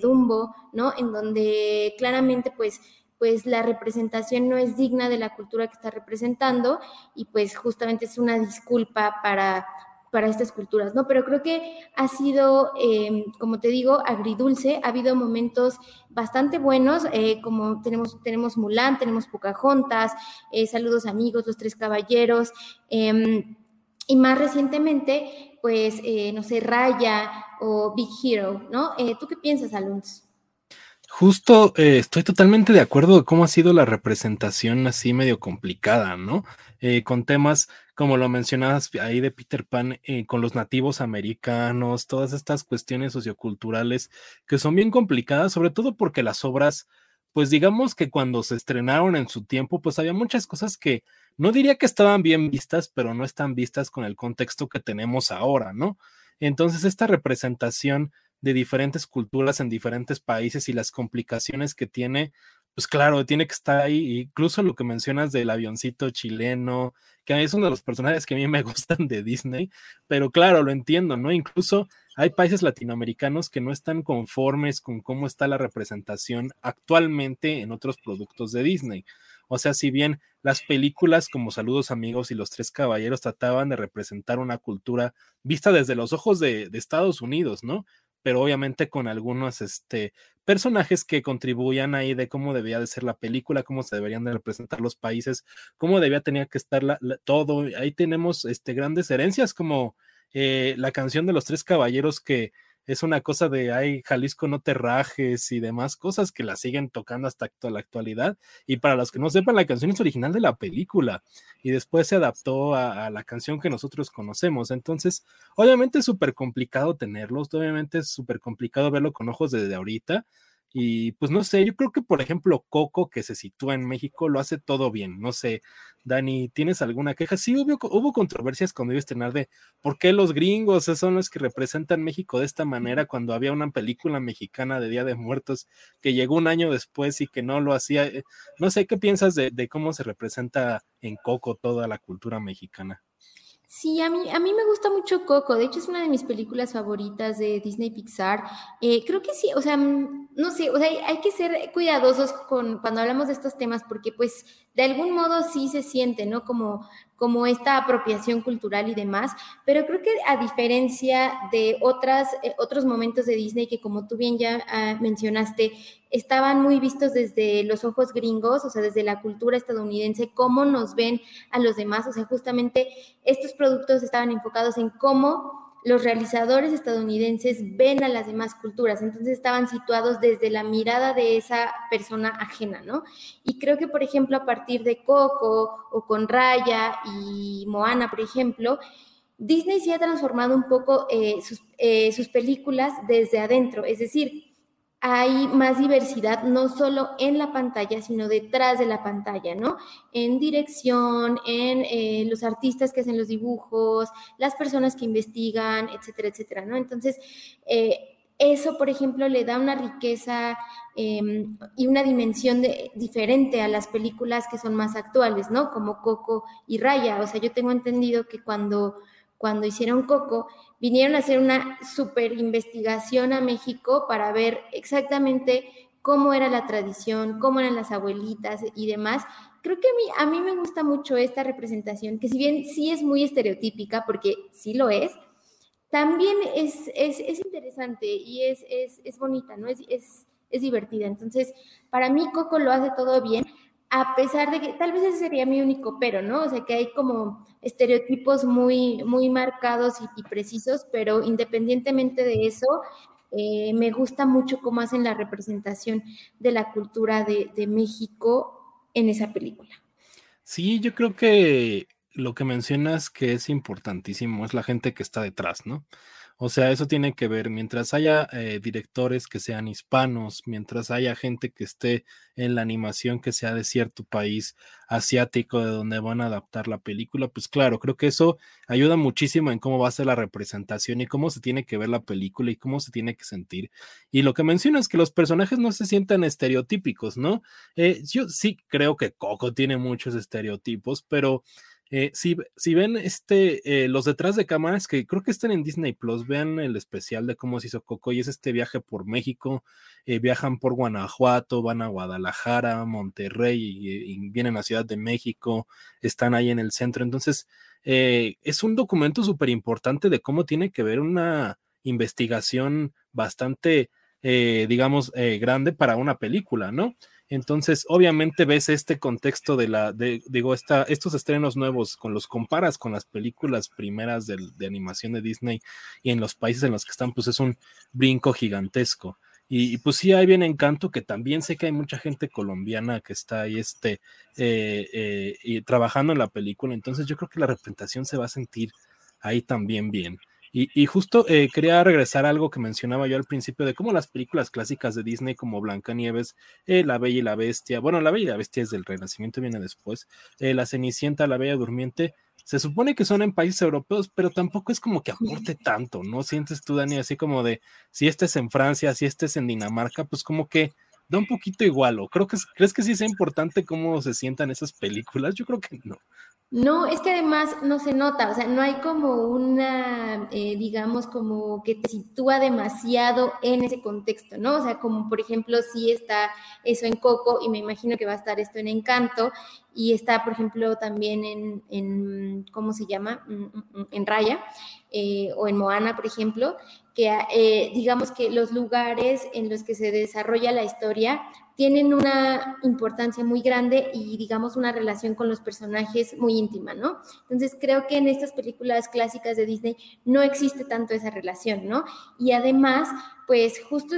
Dumbo, ¿no? En donde claramente pues pues la representación no es digna de la cultura que está representando y pues justamente es una disculpa para, para estas culturas, ¿no? Pero creo que ha sido, em, como te digo, agridulce, ha habido momentos bastante buenos, eh, como tenemos, tenemos Mulan, tenemos Pocahontas, eh, Saludos Amigos, Los Tres Caballeros, em, y más recientemente, pues, eh, no sé, Raya o Big Hero, ¿no? ¿Tú qué piensas, Alonso? Justo eh, estoy totalmente de acuerdo de cómo ha sido la representación así medio complicada, ¿no? Eh, con temas como lo mencionabas ahí de Peter Pan, eh, con los nativos americanos, todas estas cuestiones socioculturales que son bien complicadas, sobre todo porque las obras, pues digamos que cuando se estrenaron en su tiempo, pues había muchas cosas que no diría que estaban bien vistas, pero no están vistas con el contexto que tenemos ahora, ¿no? Entonces, esta representación de diferentes culturas en diferentes países y las complicaciones que tiene, pues claro, tiene que estar ahí. Incluso lo que mencionas del avioncito chileno, que es uno de los personajes que a mí me gustan de Disney, pero claro, lo entiendo, ¿no? Incluso hay países latinoamericanos que no están conformes con cómo está la representación actualmente en otros productos de Disney. O sea, si bien las películas como Saludos Amigos y Los Tres Caballeros trataban de representar una cultura vista desde los ojos de, de Estados Unidos, ¿no? Pero obviamente con algunos este, personajes que contribuían ahí de cómo debía de ser la película, cómo se deberían de representar los países, cómo debía tener que estar todo. Ahí tenemos este, grandes herencias como eh, la canción de los tres caballeros que es una cosa de, ay, Jalisco no te rajes y demás cosas que la siguen tocando hasta la actualidad. Y para los que no sepan, la canción es original de la película y después se adaptó a, a la canción que nosotros conocemos. Entonces, obviamente es súper complicado tenerlos, obviamente es súper complicado verlo con ojos desde ahorita y pues no sé, yo creo que por ejemplo Coco, que se sitúa en México, lo hace todo bien. No sé, Dani, ¿tienes alguna queja? Sí, hubo, hubo controversias cuando iba a estrenar de por qué los gringos son los que representan México de esta manera cuando había una película mexicana de Día de Muertos que llegó un año después y que no lo hacía. Eh, no sé, ¿qué piensas de, de cómo se representa en Coco toda la cultura mexicana? Sí, a mí, a mí me gusta mucho Coco, de hecho es una de mis películas favoritas de Disney Pixar. Eh, creo que sí, o sea, mm, no sé, o sea, hay, que ser cuidadosos con cuando hablamos de estos temas porque pues de algún modo sí se siente, ¿no? Como, como esta apropiación cultural y demás, pero creo que a diferencia de otras, eh, otros momentos de Disney que como tú bien ya ah, mencionaste, estaban muy vistos desde los ojos gringos, o sea, desde la cultura estadounidense, cómo nos ven a los demás, o sea, justamente estos productos estaban enfocados en cómo los realizadores estadounidenses ven a las demás culturas, entonces estaban situados desde la mirada de esa persona ajena, ¿no? Y creo que, por ejemplo, a partir de Coco o con Raya y Moana, por ejemplo, Disney sí ha transformado un poco eh, eh, sus películas desde adentro, es decir, hay más diversidad no solo en la pantalla, sino detrás de la pantalla, ¿no? En dirección, en eh, los artistas que hacen los dibujos, las personas que investigan, etcétera, etcétera, ¿no? Entonces, eh, eso, por ejemplo, le da una riqueza em, y una dimensión diferente a las películas que son más actuales, ¿no? Como Coco y Raya. O sea, yo tengo entendido que cuando, cuando hicieron Coco, vinieron a hacer una super investigación a México para ver exactamente cómo era la tradición, cómo eran las abuelitas y demás. Creo que a mí, me gusta mucho esta representación, que si bien sí es muy estereotípica, porque sí lo es, también es, es, interesante y es, es, bonita, ¿no? Es, es, divertida. Entonces, para mí Coco lo hace todo bien, a pesar de que tal vez ese sería mi único pero, ¿no? O sea, que hay como estereotipos muy, muy marcados y, precisos, pero independientemente de eso, eh, me gusta mucho cómo hacen la representación de la cultura de, de México en esa película. Sí, yo creo que lo que mencionas que es importantísimo es la gente que está detrás, ¿no? O sea, eso tiene que ver, mientras haya eh, directores que sean hispanos, mientras haya gente que esté en la animación que sea de cierto país asiático de donde van a adaptar la película, pues claro, creo que eso ayuda muchísimo en cómo va a ser la representación y cómo se tiene que ver la película y cómo se tiene que sentir. Y lo que menciona es que los personajes no se sientan estereotípicos, ¿no? Eh, yo sí creo que Coco tiene muchos estereotipos, pero eh, si, ven este, eh, los detrás de cámaras, que creo que están en Disney Plus, vean el especial de cómo se hizo Coco y es este viaje por México, eh, viajan por Guanajuato, van a Guadalajara, Monterrey y, vienen a Ciudad de México, están ahí en el centro. Entonces, es un documento súper importante de cómo tiene que ver una investigación bastante, digamos, grande para una película, ¿no? Entonces, obviamente ves este contexto de la, de, digo, esta, estos estrenos nuevos, con los comparas con las películas primeras de, de, animación de Disney y en los países en los que están, pues es un brinco gigantesco. Y, pues sí, hay bien encanto que también sé que hay mucha gente colombiana que está ahí este, eh, eh, y trabajando en la película, entonces yo creo que la representación se va a sentir ahí también bien. Y, justo eh, quería regresar a algo que mencionaba yo al principio de cómo las películas clásicas de Disney como Blancanieves, eh, La Bella y la Bestia, bueno, La Bella y la Bestia es del Renacimiento, viene después, eh, La Cenicienta, La Bella Durmiente, se supone que son en países europeos, pero tampoco es como que aporte tanto, ¿no? Sientes tú, Dani, así como de, si este es en Francia, si este es en Dinamarca, pues como que da un poquito igual, ¿o creo que, crees que sí es importante cómo se sientan esas películas? Yo creo que no. No, es que además no se nota, o sea, no hay como una, eh, digamos, como que te sitúa demasiado en ese contexto, ¿no? O sea, como por ejemplo, sí está eso en Coco y me imagino que va a estar esto en Encanto y está, por ejemplo, también en, en ¿cómo se llama? Mm, mm, mm, en Raya eh, o en Moana, por ejemplo, que eh, digamos que los lugares en los que se desarrolla la historia tienen una importancia muy grande y digamos una relación con los personajes muy íntima, ¿no? Entonces creo que en estas películas clásicas de Disney no existe tanto esa relación, ¿no? Y además, pues justo,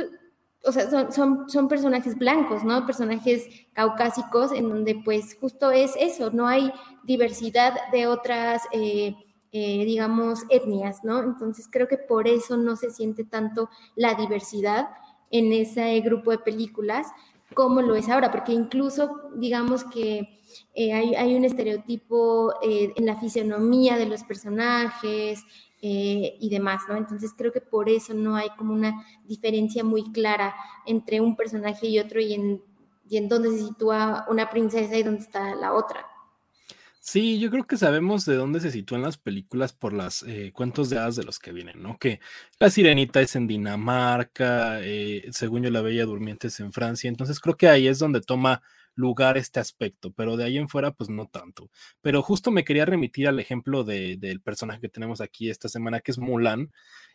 o sea, son, son, son personajes blancos, ¿no? Personajes caucásicos en donde pues justo es eso, no hay diversidad de otras... Eh, eh, digamos, etnias, ¿no? Entonces creo que por eso no se siente tanto la diversidad en ese grupo de películas, como lo es ahora, porque incluso digamos que eh, hay, un estereotipo eh, en la fisionomía de los personajes eh, y demás, ¿no? Entonces creo que por eso no hay como una diferencia muy clara entre un personaje y otro y y en dónde se sitúa una princesa y dónde está la otra. Sí, yo creo que sabemos de dónde se sitúan las películas por los eh, cuentos de hadas de los que vienen, ¿no? Que La Sirenita es en Dinamarca, eh, según yo La Bella Durmiente es en Francia, entonces creo que ahí es donde toma lugar este aspecto, pero de ahí en fuera pues no tanto. Pero justo me quería remitir al ejemplo de, del personaje que tenemos aquí esta semana, que es Mulan,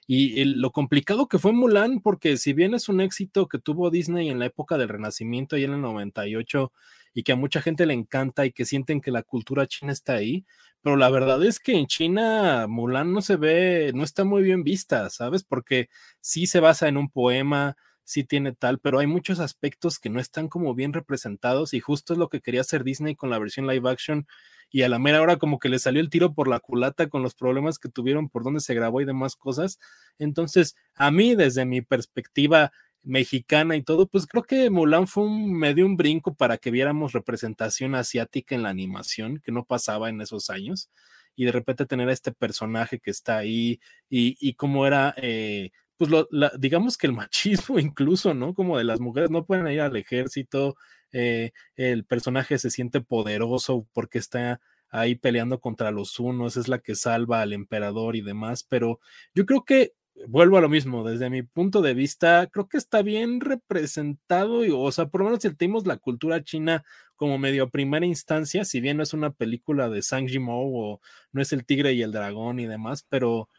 y lo complicado que fue Mulan, porque si bien es un éxito que tuvo Disney en la época del Renacimiento, y en el 98, y que a mucha gente le encanta y que sienten que la cultura china está ahí, pero la verdad es que en China Mulan no se ve, no está muy bien vista, ¿sabes? Porque sí se basa en un poema, sí tiene tal, pero hay muchos aspectos que no están como bien representados y justo es lo que quería hacer Disney con la versión live action y a la mera hora como que le salió el tiro por la culata con los problemas que tuvieron por donde se grabó y demás cosas. Entonces, a mí desde mi perspectiva mexicana y todo, pues creo que Mulan fue un, me dio un brinco para que viéramos representación asiática en la animación, que no pasaba en esos años, y de repente tener a este personaje que está ahí y, y cómo era, eh, pues lo, digamos que el machismo incluso, ¿no? Como de las mujeres no pueden ir al ejército, eh, el personaje se siente poderoso porque está ahí peleando contra los unos, es la que salva al emperador y demás, pero yo creo que vuelvo a lo mismo, desde mi punto de vista, creo que está bien representado, y, o sea, por lo menos si tenemos la cultura china como medio primera instancia, si bien no es una película de Sang Jimou o no es el tigre y el dragón y demás, pero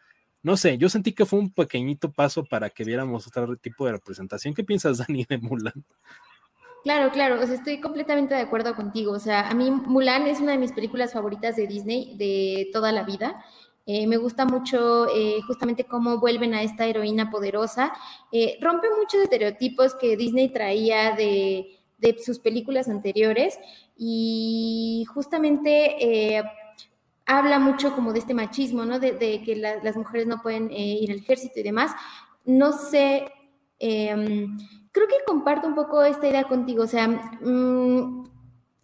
no sé, yo sentí que fue un pequeñito paso para que viéramos otro tipo de representación. ¿Qué piensas, Dani, de Mulan? Claro, claro, o sea, estoy completamente de acuerdo contigo. O sea, a mí Mulan es una de mis películas favoritas de Disney de toda la vida. Eh, me gusta mucho eh, justamente cómo vuelven a esta heroína poderosa. Eh, rompe muchos estereotipos que Disney traía de, sus películas anteriores y justamente habla mucho como de este machismo, ¿no? De, que las mujeres no pueden ir al ejército y demás. No sé, em, creo que comparto un poco esta idea contigo. O sea, mm,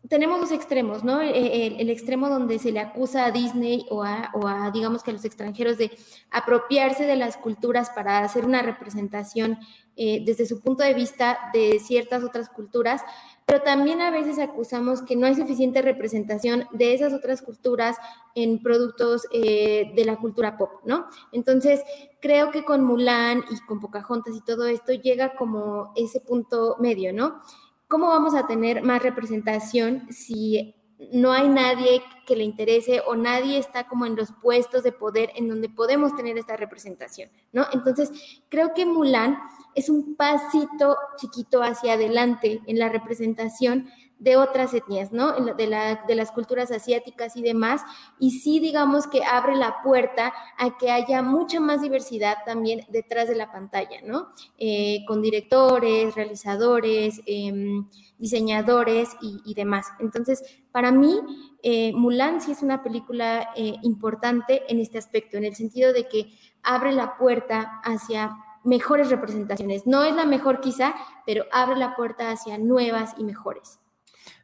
tenemos dos extremos, ¿no? El, extremo donde se le acusa a Disney o a, digamos que a los extranjeros de apropiarse de las culturas para hacer una representación eh, desde su punto de vista de ciertas otras culturas, pero también a veces acusamos que no hay suficiente representación de esas otras culturas en productos eh, de la cultura pop, ¿no? Entonces, creo que con Mulan y con Pocahontas y todo esto llega como ese punto medio, ¿no? ¿cómo vamos a tener más representación si no hay nadie que le interese o nadie está como en los puestos de poder en donde podemos tener esta representación, ¿no? Entonces, creo que Mulan es un pasito chiquito hacia adelante en la representación de otras etnias, ¿no? De, las culturas asiáticas y demás. Y sí, digamos que abre la puerta a que haya mucha más diversidad también detrás de la pantalla, ¿no? Eh, con directores, realizadores, em, diseñadores y, demás. Entonces, para mí, eh, Mulan sí es una película eh, importante en este aspecto, en el sentido de que abre la puerta hacia mejores representaciones. No es la mejor quizá, pero abre la puerta hacia nuevas y mejores.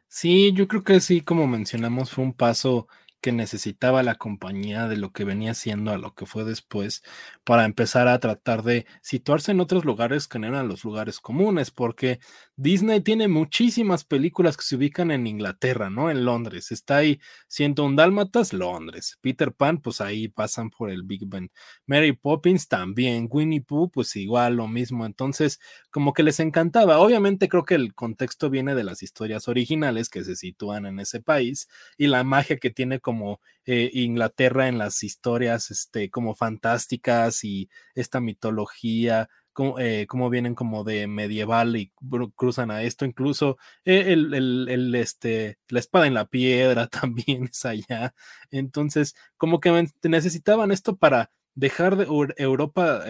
Sí, yo creo que sí, como mencionamos, fue un paso que necesitaba la compañía de lo que venía siendo a lo que fue después para empezar a tratar de situarse en otros lugares que no eran los lugares comunes, porque Disney tiene muchísimas películas que se ubican en Inglaterra, ¿no? En Londres. Está ahí un Dálmatas, Londres. Peter Pan, pues ahí pasan por el Big Ben. Mary Poppins también. Winnie Pooh, pues igual lo mismo. Entonces, como que les encantaba. Obviamente creo que el contexto viene de las historias originales que se sitúan en ese país y la magia que tiene eh, Inglaterra en las historias este, como fantásticas y esta mitología, como, eh, vienen como de medieval y cruzan a esto, incluso eh, el, este, la espada en la piedra también es allá. Entonces, como que necesitaban esto para dejar de Europa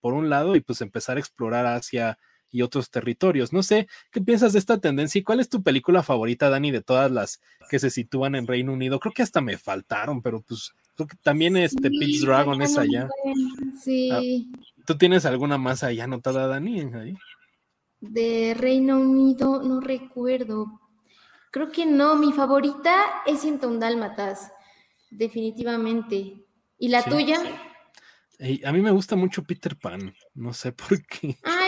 por un lado y pues empezar a explorar Asia y otros territorios. No sé, ¿qué piensas de esta tendencia y cuál es tu película favorita, Dani, de todas las que se sitúan en Reino Unido? Creo que hasta me faltaron, pero pues creo que también este Peach Dragon es allá. Sí. Ah, ¿Tú tienes alguna más allá anotada, Dani? Ahí? De Reino Unido, no recuerdo. Creo que no, mi favorita es Ciento Dálmatas, definitivamente. ¿Y la tuya? a mí me gusta mucho Peter Pan, no sé por qué. Peter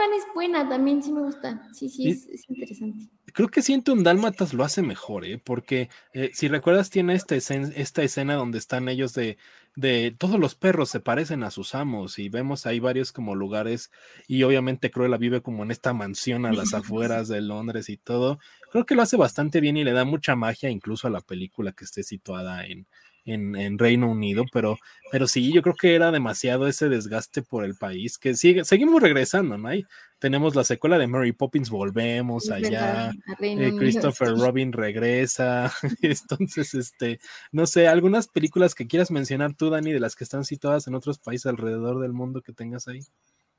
Pan es buena, también sí me gusta. Sí, sí, es, interesante. Creo que siento un Dálmatas lo hace mejor, ¿eh? porque eh, si recuerdas, tiene esta escena, esta escena donde están ellos de, de todos los perros se parecen a sus amos y vemos ahí varios como lugares y obviamente Cruella vive como en esta mansión a las afueras de Londres y todo. Creo que lo hace bastante bien y le da mucha magia incluso a la película que esté situada en, en, Reino Unido, pero, pero sí, yo creo que era demasiado ese desgaste por el país, que sigue, seguimos regresando, ¿no? hay tenemos la secuela de Mary Poppins, volvemos allá, eh, Christopher Robin regresa, entonces, este, no sé, algunas películas que quieras mencionar tú, Dani, de las que están situadas en otros países alrededor del mundo que tengas ahí.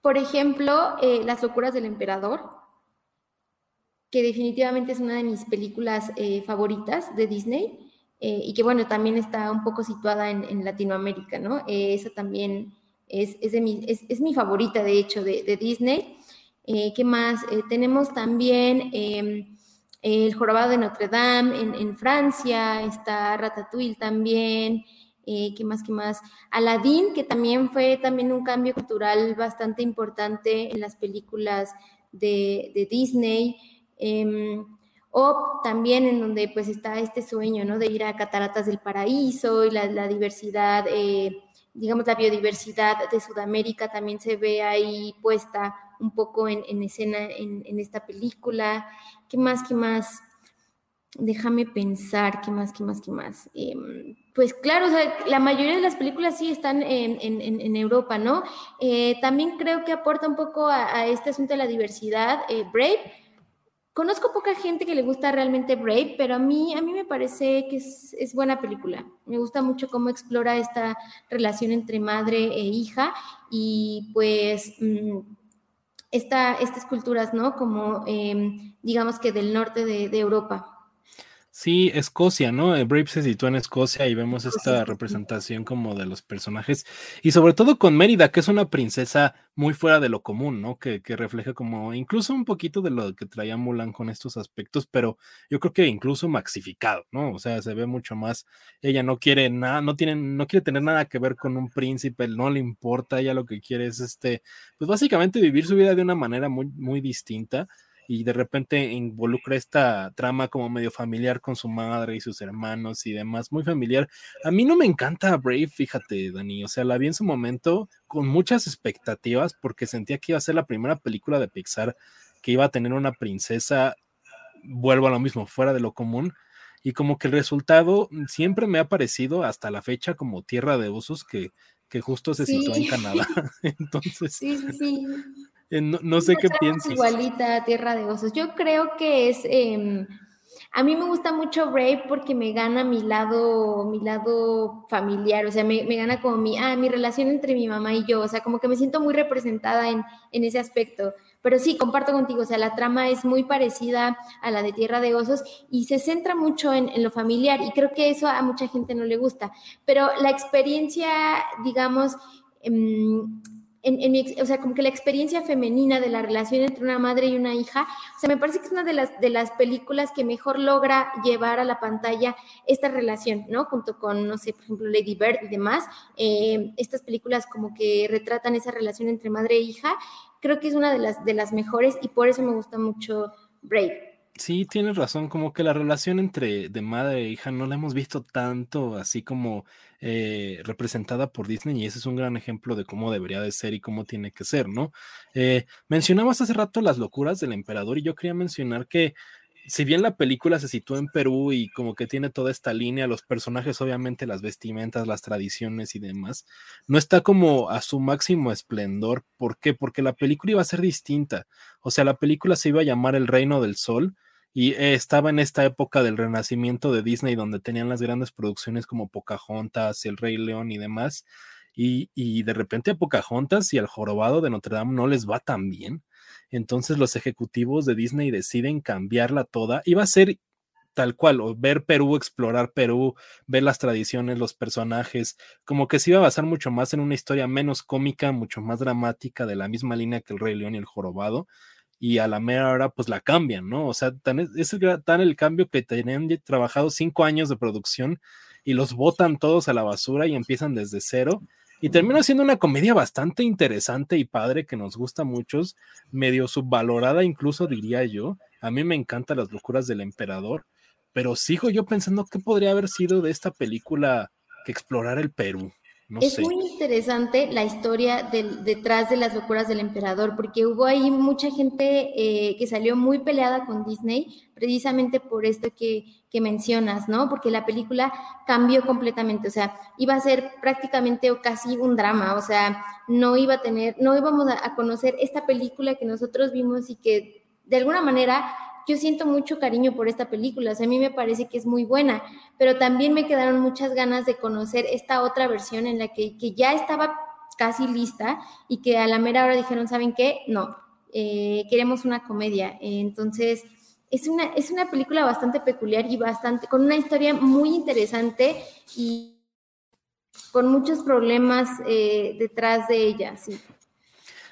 Por ejemplo, eh, Las locuras del emperador, que definitivamente es una de mis películas eh, favoritas de Disney. Eh, y que bueno, también está un poco situada en, Latinoamérica, ¿no? Eh, esa también es, es, mi, es, mi, favorita, de hecho, de, Disney. Eh, ¿Qué más? tenemos también em, El Jorobado de Notre Dame en, Francia, está Ratatouille también. ¿Qué más? ¿Qué más? Aladdin, que también fue también un cambio cultural bastante importante en las películas de, de Disney. O también en donde pues está este sueño, ¿no? De ir a Cataratas del Paraíso y la, diversidad, eh, digamos, la biodiversidad de Sudamérica también se ve ahí puesta un poco en, escena en, esta película. ¿Qué más, qué más? Déjame pensar, ¿qué más, qué más, qué más? Em, pues claro, la mayoría de las películas sí están en, Europa, ¿no? Eh, también creo que aporta un poco a, a, este asunto de la diversidad. Eh, Brave Conozco poca gente que le gusta realmente Brave, pero a mí, a mí me parece que es, buena película. Me gusta mucho cómo explora esta relación entre madre e hija y pues mm, estas culturas, ¿no? Como em, digamos que del norte de Europa. Sí, Escocia, ¿no? Eh, Brave se sitúa en Escocia y vemos esta representación como de los personajes y sobre todo con Mérida, que es una princesa muy fuera de lo común, ¿no? Que, que refleja como incluso un poquito de lo que traía Mulan con estos aspectos, pero yo creo que incluso maxificado, ¿no? O sea, se ve mucho más, ella no quiere nada, no tiene, no quiere tener nada que ver con un príncipe, no le importa, ella lo que quiere es este, pues básicamente vivir su vida de una manera muy, muy distinta y de repente involucra esta trama como medio familiar con su madre y sus hermanos y demás, muy familiar. A mí no me encanta Brave, fíjate, Dani, o sea, la vi en su momento con muchas expectativas porque sentía que iba a ser la primera película de Pixar que iba a tener una princesa, vuelvo a lo mismo, fuera de lo común. Y como que el resultado siempre me ha parecido hasta la fecha como Tierra de Osos que, que justo se situó en Canadá. Entonces, sí, sí. Eh, no, sé qué piensas. Igualita Tierra de Osos. Yo creo que es. Em, a mí me gusta mucho Brave porque me gana mi lado, mi lado familiar, o sea, me, gana como mi, ah, mi relación entre mi mamá y yo, o sea, como que me siento muy representada en, ese aspecto. Pero sí, comparto contigo, o sea, la trama es muy parecida a la de Tierra de Osos y se centra mucho en, en lo familiar y creo que eso a mucha gente no le gusta. Pero la experiencia, digamos, em, en, o sea, como que la experiencia femenina de la relación entre una madre y una hija, o sea, me parece que es una de las, de las películas que mejor logra llevar a la pantalla esta relación, ¿no? Junto con, no sé, por ejemplo, Lady Bird y demás, eh, estas películas como que retratan esa relación entre madre e hija, creo que es una de las, de las mejores y por eso me gusta mucho Brave. Sí, tienes razón, como que la relación entre de madre e hija no la hemos visto tanto así como eh, representada por Disney y ese es un gran ejemplo de cómo debería de ser y cómo tiene que ser, ¿no? Eh, mencionabas hace rato las locuras del emperador y yo quería mencionar que si bien la película se sitúa en Perú y como que tiene toda esta línea, los personajes, obviamente, las vestimentas, las tradiciones y demás, no está como a su máximo esplendor. ¿Por qué? Porque la película iba a ser distinta. O sea, la película se iba a llamar El Reino del Sol y eh, estaba en esta época del renacimiento de Disney donde tenían las grandes producciones como Pocahontas, El Rey León y demás. Y, y de repente a Pocahontas y al Jorobado de Notre Dame no les va tan bien entonces los ejecutivos de Disney deciden cambiarla toda. Iba a ser tal cual, o ver Perú, explorar Perú, ver las tradiciones, los personajes, como que se iba a basar mucho más en una historia menos cómica, mucho más dramática, de la misma línea que el Rey León y el Jorobado, y a la mera hora pues la cambian, ¿no? O sea, tan, es tan el cambio que tenían trabajado cinco años de producción y los botan todos a la basura y empiezan desde cero y termina siendo una comedia bastante interesante y padre que nos gusta a muchos, medio subvalorada incluso diría yo. A mí me encantan las locuras del emperador, pero sigo yo pensando qué podría haber sido de esta película que explorara el Perú es muy interesante la historia detrás de las locuras del emperador, porque hubo ahí mucha gente eh, que salió muy peleada con Disney, precisamente por esto que, que, mencionas, ¿no? Porque la película cambió completamente, o sea, iba a ser prácticamente o casi un drama, o sea, no iba a tener, no íbamos a conocer esta película que nosotros vimos y que de alguna manera yo siento mucho cariño por esta película, o sea, a mí me parece que es muy buena, pero también me quedaron muchas ganas de conocer esta otra versión en la que, ya estaba casi lista y que a la mera hora dijeron, ¿saben qué? No, eh, queremos una comedia. entonces, es una, es una película bastante peculiar y bastante, con una historia muy interesante y con muchos problemas eh, detrás de ella, sí.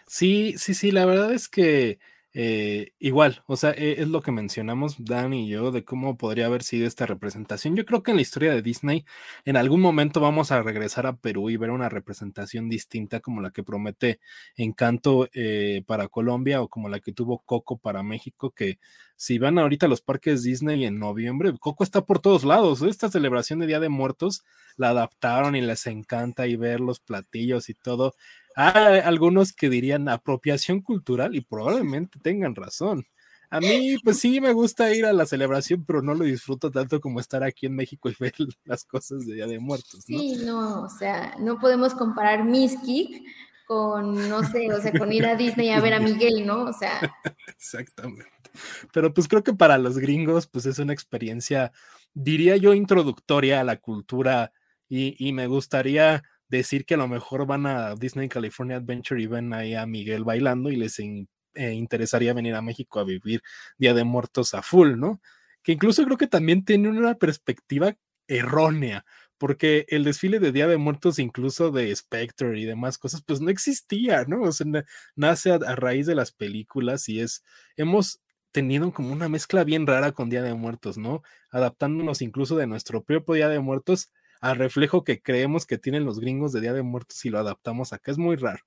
Sí, sí, sí, la verdad es que eh, igual, o sea, e, es lo que mencionamos Dan y yo de cómo podría haber sido esta representación. Yo creo que en la historia de Disney, en algún momento vamos a regresar a Perú y ver una representación distinta como la que promete Encanto eh, para Colombia o como la que tuvo Coco para México, que si van ahorita a los parques Disney en noviembre, Coco está por todos lados. Esta celebración de Día de Muertos la adaptaron y les encanta y ver los platillos y todo. Hay algunos que dirían apropiación cultural y probablemente tengan razón. A mí, pues sí, me gusta ir a la celebración, pero no lo disfruto tanto como estar aquí en México y ver las cosas de Día de Muertos. ¿no? Sí, no, o sea, no podemos comparar Miskik con, no sé, o sea, con ir a Disney a ver a Miguel, ¿no? O sea. Exactamente. Pero pues creo que para los gringos, pues es una experiencia, diría yo, introductoria a la cultura y, me gustaría decir que a lo mejor van a Disney California Adventure y ven ahí a Miguel bailando y les eh, interesaría venir a México a vivir Día de Muertos a full, ¿no? Que incluso creo que también tiene una perspectiva errónea, porque el desfile de Día de Muertos, incluso de Spectre y demás cosas, pues no existía, ¿no? O nace a, raíz de las películas y es, hemos tenido como una mezcla bien rara con Día de Muertos, ¿no? Adaptándonos incluso de nuestro propio Día de Muertos al reflejo que creemos que tienen los gringos de Día de Muertos y lo adaptamos acá. Es muy raro.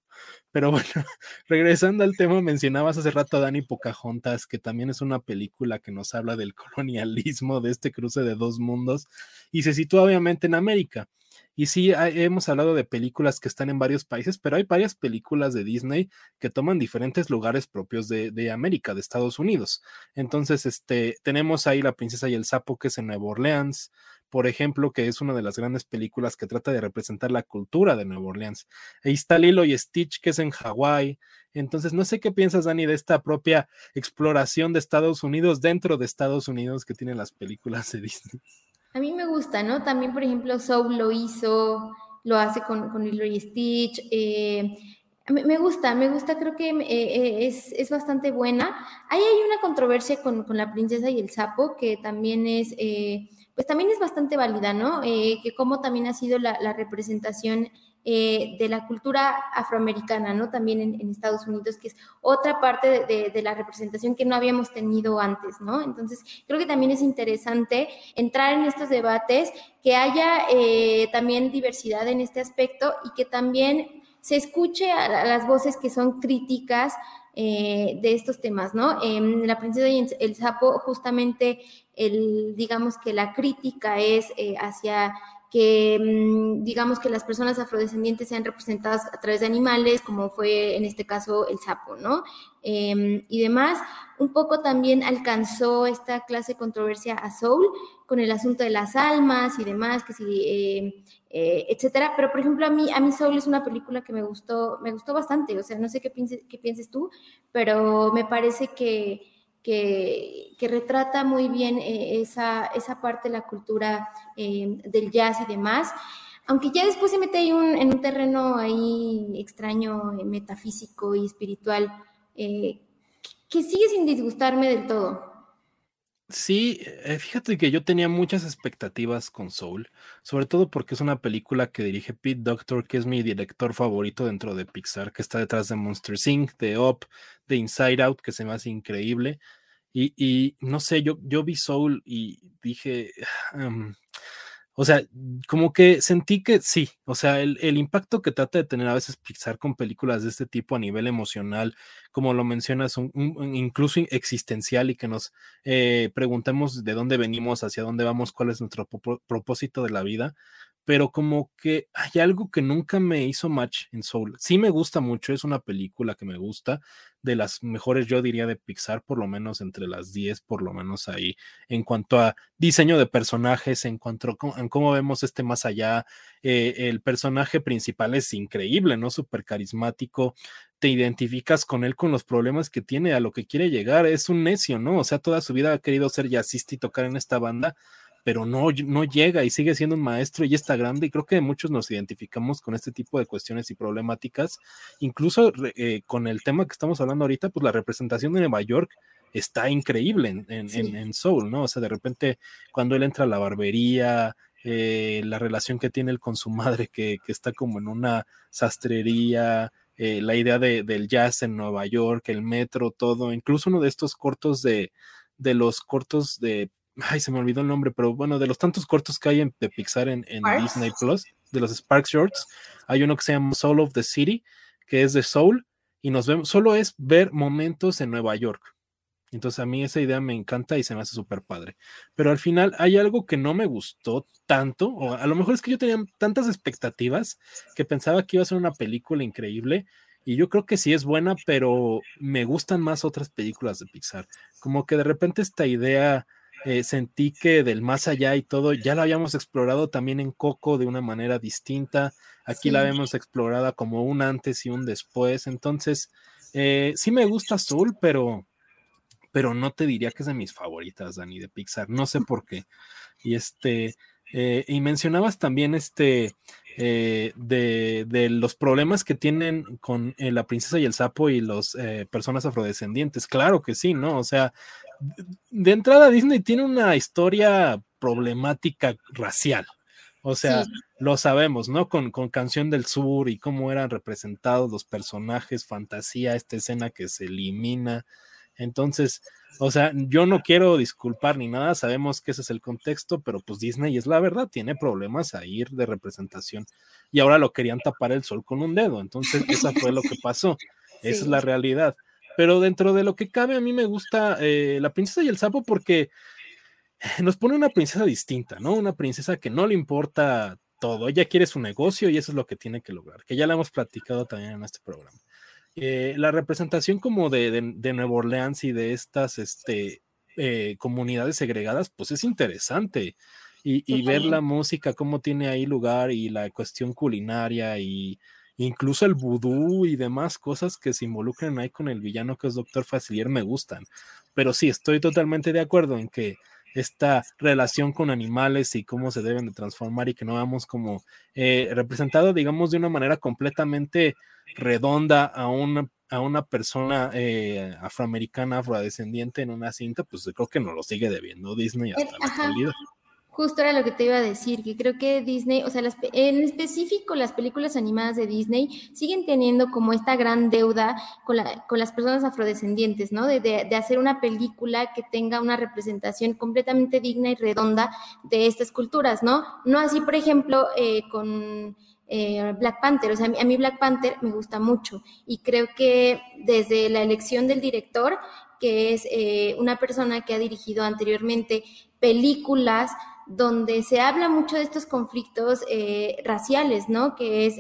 Pero bueno, regresando al tema, mencionabas hace rato a Dani Pocahontas, que también es una película que nos habla del colonialismo, de este cruce de dos mundos, y se sitúa obviamente en América. Y sí, hemos hablado de películas que están en varios países, pero hay varias películas de Disney que toman diferentes lugares propios de, América, de Estados Unidos. Entonces, este, tenemos ahí La Princesa y el Sapo, que es en Nueva Orleans, por ejemplo, que es una de las grandes películas que trata de representar la cultura de Nueva Orleans. Ahí está Lilo y Stitch, que es en Hawái. Entonces, no sé qué piensas, Dani, de esta propia exploración de Estados Unidos dentro de Estados Unidos que tienen las películas de Disney. A mí me gusta, ¿no? También, por ejemplo, Soul lo hizo, lo hace con, con Lilo Stitch. Eh, me gusta, me gusta, creo que eh, eh, es, es, bastante buena. Ahí hay una controversia con, con, la princesa y el sapo, que también es pues también es bastante válida, ¿no? Eh, que como también ha sido la, representación eh, de la cultura afroamericana, ¿no? También en, Estados Unidos, que es otra parte de, la representación que no habíamos tenido antes, ¿no? Entonces, creo que también es interesante entrar en estos debates, que haya eh, también diversidad en este aspecto y que también se escuche a, las voces que son críticas de estos temas, ¿no? la princesa y el sapo justamente el, digamos que la crítica es eh, hacia que mm, digamos que las personas afrodescendientes sean representadas a través de animales, como fue en este caso el sapo, ¿no? Em, y demás, un poco también alcanzó esta clase de controversia a Soul con el asunto de las almas y demás, que sí, eh, eh, etcétera. Pero por ejemplo, a mí, a mí Soul es una película que me gustó, me gustó bastante. O sea, no sé qué qué pienses tú, pero me parece que que, retrata muy bien eh, esa, esa, parte de la cultura eh, del jazz y demás. Aunque ya después se mete ahí en un terreno ahí extraño, eh, metafísico y espiritual, que sigue sin disgustarme del todo. Sí, fíjate que yo tenía muchas expectativas con Soul, sobre todo porque es una película que dirige Pete Doctor, que es mi director favorito dentro de Pixar, que está detrás de Monster Inc., de Up, de Inside Out, que se me hace increíble. Y, no sé, yo, yo vi Soul y dije, o sea, como que sentí que sí, o sea, el, impacto que trata de tener a veces Pixar con películas de este tipo a nivel emocional, como lo mencionas, un, incluso existencial y que nos eh, preguntemos de dónde venimos, hacia dónde vamos, cuál es nuestro propósito de la vida, pero como que hay algo que nunca me hizo match en Soul. Sí me gusta mucho, es una película que me gusta, de las mejores yo diría de Pixar, por lo menos entre las 10, por lo menos ahí, en cuanto a diseño de personajes, en cuanto a cómo, vemos este más allá, eh, el personaje principal es increíble, ¿no? Súper carismático, te identificas con él, con los problemas que tiene, a lo que quiere llegar, es un necio, ¿no? O sea, toda su vida ha querido ser jazzista y tocar en esta banda, pero no, no llega y sigue siendo un maestro y está grande y creo que muchos nos identificamos con este tipo de cuestiones y problemáticas, incluso eh, con el tema que estamos hablando ahorita, pues la representación de Nueva York está increíble en, en, Soul, ¿no? O sea, de repente cuando él entra a la barbería, eh, la relación que tiene él con su madre, que, que está como en una sastrería, eh, la idea de, del jazz en Nueva York, el metro, todo, incluso uno de estos cortos de, de los cortos de ay, se me olvidó el nombre, pero bueno, de los tantos cortos que hay en, de Pixar en, Disney Plus, de los Spark Shorts, hay uno que se llama Soul of the City, que es de Soul, y nos vemos, solo es ver momentos en Nueva York. Entonces a mí esa idea me encanta y se me hace súper padre. Pero al final hay algo que no me gustó tanto, o a lo mejor es que yo tenía tantas expectativas que pensaba que iba a ser una película increíble. Y yo creo que sí es buena, pero me gustan más otras películas de Pixar. Como que de repente esta idea eh, sentí que del más allá y todo, ya la habíamos explorado también en Coco de una manera distinta. Aquí la vemos explorada como un antes y un después. Entonces, eh, sí me gusta Azul, pero, pero no te diría que es de mis favoritas, Dani, de Pixar, no sé por qué. Y este, eh, y mencionabas también este, eh, de, los problemas que tienen con eh, la princesa y el sapo y las personas afrodescendientes. Claro que sí, ¿no? O sea, de entrada Disney tiene una historia problemática racial. O sea, lo sabemos, ¿no? Con, con, Canción del Sur y cómo eran representados los personajes, fantasía, esta escena que se elimina. Entonces, o sea, yo no quiero disculpar ni nada, sabemos que ese es el contexto, pero pues Disney es la verdad, tiene problemas a ir de representación y ahora lo querían tapar el sol con un dedo, entonces esa fue lo que pasó, esa es la realidad. Pero dentro de lo que cabe, a mí me gusta eh, La princesa y el sapo porque nos pone una princesa distinta, ¿no? Una princesa que no le importa todo, ella quiere su negocio y eso es lo que tiene que lograr, que ya la hemos platicado también en este programa. Eh, la representación como de, de, Nueva Orleans y de estas este, eh, comunidades segregadas, pues es interesante. Y, ver la música, cómo tiene ahí lugar y la cuestión culinaria y incluso el vudú y demás cosas que se involucran ahí con el villano que es Doctor Facilier me gustan. Pero sí, estoy totalmente de acuerdo en que esta relación con animales y cómo se deben de transformar y que no vamos como eh, representado, digamos, de una manera completamente redonda a una, a una persona eh, afroamericana, afrodescendiente en una cinta, pues creo que no lo sigue debiendo Disney hasta la actualidad. Justo era lo que te iba a decir, que creo que Disney, o sea, en específico las películas animadas de Disney siguen teniendo como esta gran deuda con, con las personas afrodescendientes, ¿no? De, de, hacer una película que tenga una representación completamente digna y redonda de estas culturas, ¿no? No así, por ejemplo, eh, con eh, Black Panther. O sea, a mí, Black Panther me gusta mucho y creo que desde la elección del director, que es eh, una persona que ha dirigido anteriormente películas donde se habla mucho de estos conflictos eh, raciales, ¿no? Que es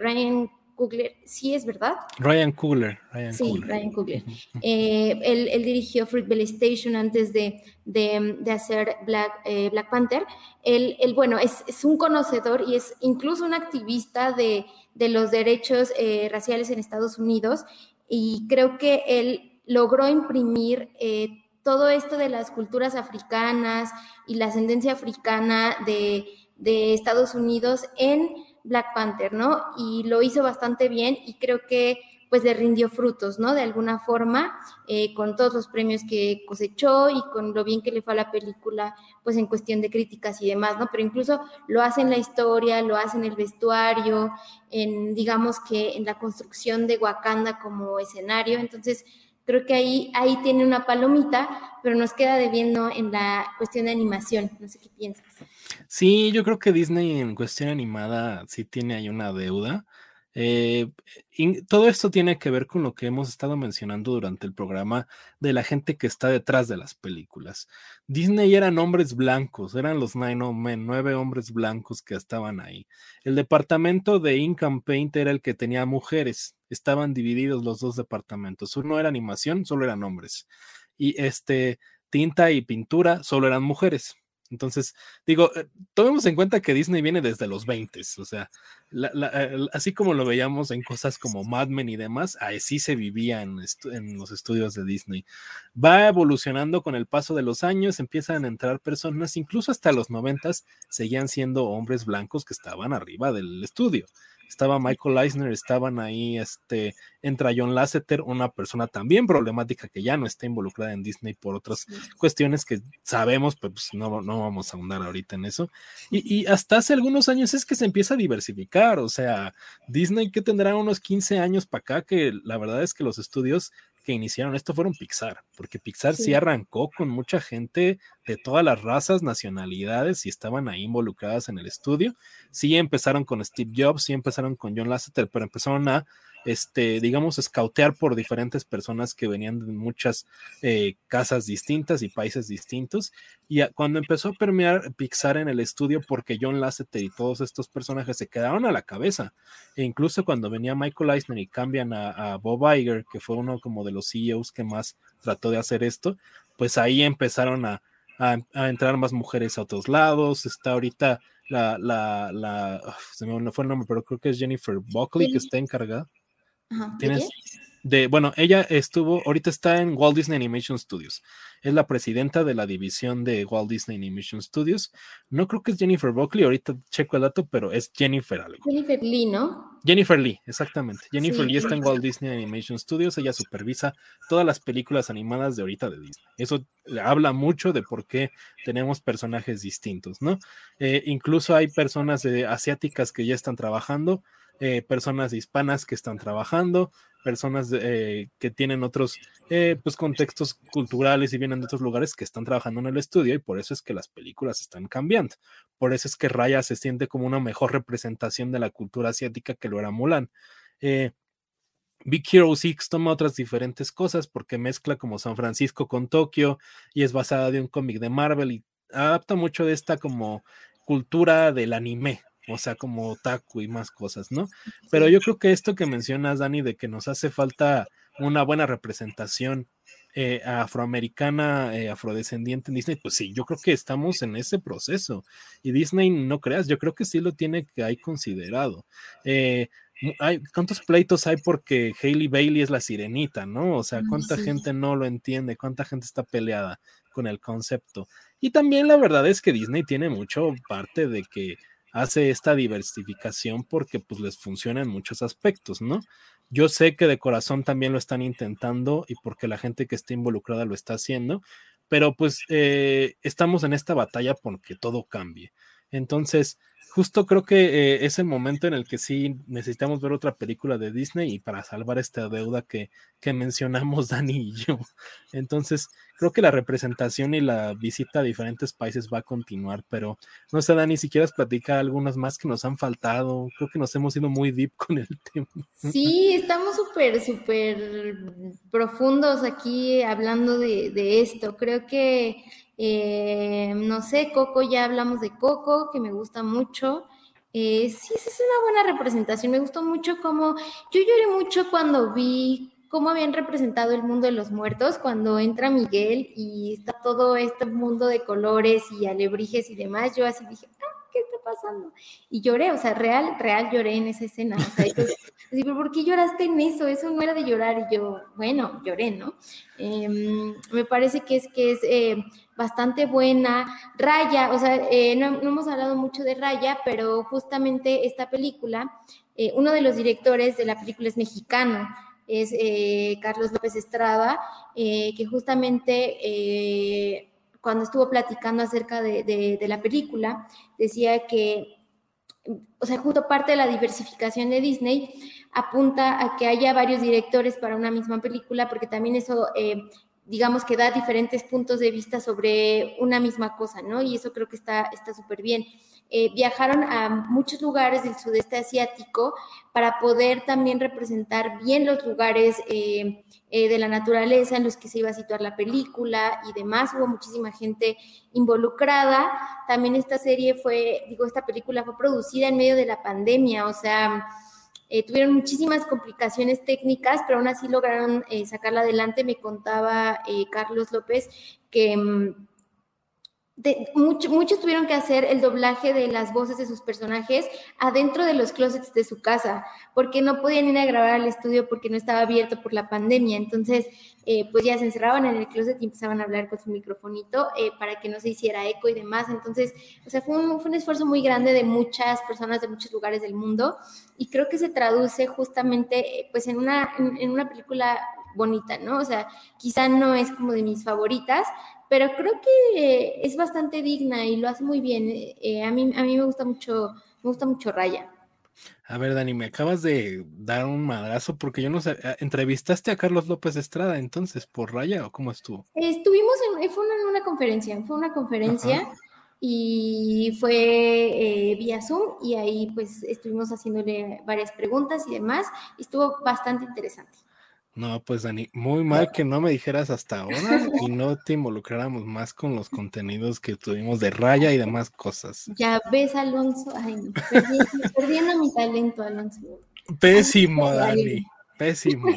Ryan Coogler, sí es verdad. Ryan Coogler. Ryan sí, Ryan Coogler. Eh, él, dirigió Fruitvale Station antes de, hacer Black, eh, Black Panther. Él, bueno, es, un conocedor y es incluso un activista de, los derechos eh, raciales en Estados Unidos y creo que él logró imprimir todo esto de las culturas africanas y la ascendencia africana de, de Estados Unidos en Black Panther, ¿no? Y lo hizo bastante bien y creo que pues le rindió frutos, ¿no? De alguna forma, eh, con todos los premios que cosechó y con lo bien que le fue a la película, pues en cuestión de críticas y demás, ¿no? Pero incluso lo hace en la historia, lo hace en el vestuario, en, digamos que en la construcción de Wakanda como escenario. Entonces, creo que ahí, ahí tiene una palomita, pero nos queda debiendo en la cuestión de animación. No sé qué piensas. Sí, yo creo que Disney en cuestión animada sí tiene ahí una deuda. Eh, todo esto tiene que ver con lo que hemos estado mencionando durante el programa de la gente que está detrás de las películas. Disney eran hombres blancos, eran los Nine Men, nueve hombres blancos que estaban ahí. El departamento de and Paint era el que tenía mujeres, estaban divididos los dos departamentos. Uno era animación, solo eran hombres. Y este, tinta y pintura, solo eran mujeres. Entonces, digo, eh, tomemos en cuenta que Disney viene desde los 20, o sea, así como lo veíamos en cosas como Mad Men y demás, así se vivía en, los estudios de Disney. Va evolucionando con el paso de los años, empiezan a entrar personas, incluso hasta los 90 seguían siendo hombres blancos que estaban arriba del estudio estaba Michael Eisner, estaban ahí, este, entra John Lasseter, una persona también problemática que ya no está involucrada en Disney por otras cuestiones que sabemos, pero pues no, no vamos a ahondar ahorita en eso. Y, y, hasta hace algunos años es que se empieza a diversificar, o sea, Disney que tendrá unos 15 años para acá, que la verdad es que los estudios que iniciaron esto fueron Pixar, porque Pixar sí. arrancó con mucha gente de todas las razas, nacionalidades y estaban ahí involucradas en el estudio. Sí empezaron con Steve Jobs, sí empezaron con John Lasseter, pero empezaron a este, digamos, escautear por diferentes personas que venían de muchas eh, casas distintas y países distintos. Y cuando empezó a permear Pixar en el estudio, porque John Lasseter y todos estos personajes se quedaron a la cabeza, e incluso cuando venía Michael Eisner y cambian a, Bob Iger, que fue uno como de los CEOs que más trató de hacer esto, pues ahí empezaron a, entrar más mujeres a otros lados. Está ahorita la, la, la, se me fue el nombre, pero creo que es Jennifer Buckley que está encargada. ¿Tienes de, bueno, ella estuvo, ahorita está en Walt Disney Animation Studios. Es la presidenta de la división de Walt Disney Animation Studios. No creo que es Jennifer Buckley, ahorita checo el dato, pero es Jennifer algo. Jennifer Lee, ¿no? Jennifer Lee, exactamente. Jennifer Lee está en Walt Disney Animation Studios. Ella supervisa todas las películas animadas de ahorita de Disney. Eso habla mucho de por qué tenemos personajes distintos, ¿no? Eh, incluso hay personas eh, asiáticas que ya están trabajando. Eh, personas hispanas que están trabajando, personas eh, que tienen otros eh, pues, contextos culturales y vienen de otros lugares que están trabajando en el estudio y por eso es que las películas están cambiando. Por eso es que Raya se siente como una mejor representación de la cultura asiática que lo era Mulan. Big Hero 6 toma otras diferentes cosas porque mezcla como San Francisco con Tokio y es basada de un cómic de Marvel y adapta mucho de esta como cultura del anime, o sea, como otaku y más cosas, ¿no? Pero yo creo que esto que mencionas, Dani, de que nos hace falta una buena representación eh, afroamericana, eh, afrodescendiente en Disney, pues sí, yo creo que estamos en ese proceso. Y Disney, no creas, yo creo que sí lo tiene que hay considerado. Eh, hay, ¿Cuántos pleitos hay porque Hailey Bailey es la sirenita, no? O sea, ¿cuánta gente no lo entiende? ¿Cuánta gente está peleada con el concepto? Y también la verdad es que Disney tiene mucho parte de que hace esta diversificación porque pues les funciona en muchos aspectos, ¿no? Yo sé que de corazón también lo están intentando y porque la gente que está involucrada lo está haciendo, pero pues eh, estamos en esta batalla porque todo cambie. Entonces, justo creo que eh, es el momento en el que sí necesitamos ver otra película de Disney y para salvar esta deuda que, que mencionamos Dani y yo. Entonces, creo que la representación y la visita a diferentes países va a continuar, pero no sé, Dani, si quieres platicar algunas más que nos han faltado. Creo que nos hemos ido muy deep con el tema. Sí, estamos súper, súper profundos aquí hablando de, de esto. Creo que eh, no sé, Coco, ya hablamos de Coco, que me gusta mucho. Eh, sí, sí, es una buena representación. Me gustó mucho como, yo lloré mucho cuando vi cómo habían representado el mundo de los muertos, cuando entra Miguel y está todo este mundo de colores y alebrijes y demás. Yo así dije, ah, ¿qué está pasando? Y lloré, o sea, real, real lloré en esa escena. Pero ¿por qué lloraste en eso? Eso no era de llorar. Y yo, bueno, lloré, ¿no? Em, me parece que es que es eh, bastante buena. Raya, o sea, eh, no, hemos hablado mucho de Raya, pero justamente esta película, eh, uno de los directores de la película es mexicano, es eh, Carlos López Estrada, que justamente cuando estuvo platicando acerca de, de, la película, decía que, o sea, justo parte de la diversificación de Disney apunta a que haya varios directores para una misma película, porque también eso digamos que da diferentes puntos de vista sobre una misma cosa, ¿no? Y eso creo que está súper bien. Eh, viajaron a muchos lugares del sudeste asiático para poder también representar bien los lugares eh, eh, de la naturaleza en los que se iba a situar la película y demás. Hubo muchísima gente involucrada. También esta serie fue, digo, esta película fue producida en medio de la pandemia, o sea, eh, tuvieron muchísimas complicaciones técnicas, pero aún así lograron eh, sacarla adelante. Me contaba eh, Carlos López que muchos tuvieron que hacer el doblaje de las voces de sus personajes adentro de los closets de su casa, porque no podían ir a grabar al estudio porque no estaba abierto por la pandemia. Entonces, eh, pues ya se encerraban en el closet y empezaban a hablar con su microfonito eh, para que no se hiciera eco y demás. Entonces, o sea, fue un, fue un esfuerzo muy grande de muchas personas de muchos lugares del mundo y creo que se traduce justamente eh, pues en una, en una película bonita, ¿no? O sea, quizá no es como de mis favoritas, pero creo que es bastante digna y lo hace muy bien. Eh, a, mí, a mí me gusta mucho, me gusta mucho Raya. A ver, Dani, me acabas de dar un madrazo porque yo no sé, eh, ¿entrevistaste a Carlos López Estrada entonces por Raya o cómo estuvo? Estuvimos en, fue una, una conferencia, fue una conferencia y fue eh, vía Zoom y ahí pues estuvimos haciéndole varias preguntas y demás y estuvo bastante interesante. No, pues Dani, muy mal que no me dijeras hasta ahora y no te involucráramos más con los contenidos que tuvimos de raya y demás cosas. Ya ves, Alonso, ay, no, perdiendo, mi talento, Alonso. Pésimo, Dani, pésimo.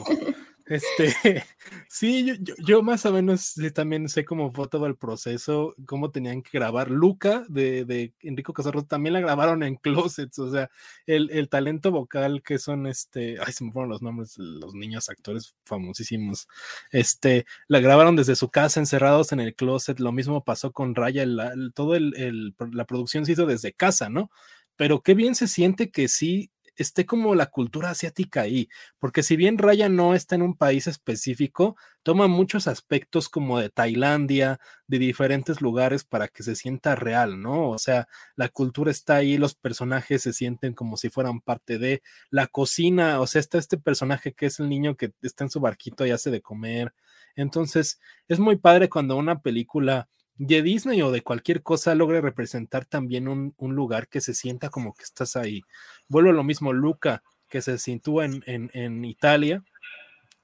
Este, sí, yo, más o menos también sé cómo fue todo el proceso, cómo tenían que grabar. Luca de, de Enrico Casarro también la grabaron en closets, o sea, el, el, talento vocal que son este, ay, se me fueron los nombres, los niños actores famosísimos, este, la grabaron desde su casa encerrados en el closet, lo mismo pasó con Raya, el, todo el, la producción se hizo desde casa, ¿no? Pero qué bien se siente que sí esté como la cultura asiática ahí, porque si bien Raya no está en un país específico, toma muchos aspectos como de Tailandia, de diferentes lugares para que se sienta real, ¿no? O sea, la cultura está ahí, los personajes se sienten como si fueran parte de la cocina, o sea, está este personaje que es el niño que está en su barquito y hace de comer. Entonces, es muy padre cuando una película de Disney o de cualquier cosa logre representar también un, lugar que se sienta como que estás ahí. Vuelvo a lo mismo, Luca, que se sitúa en, en, en Italia,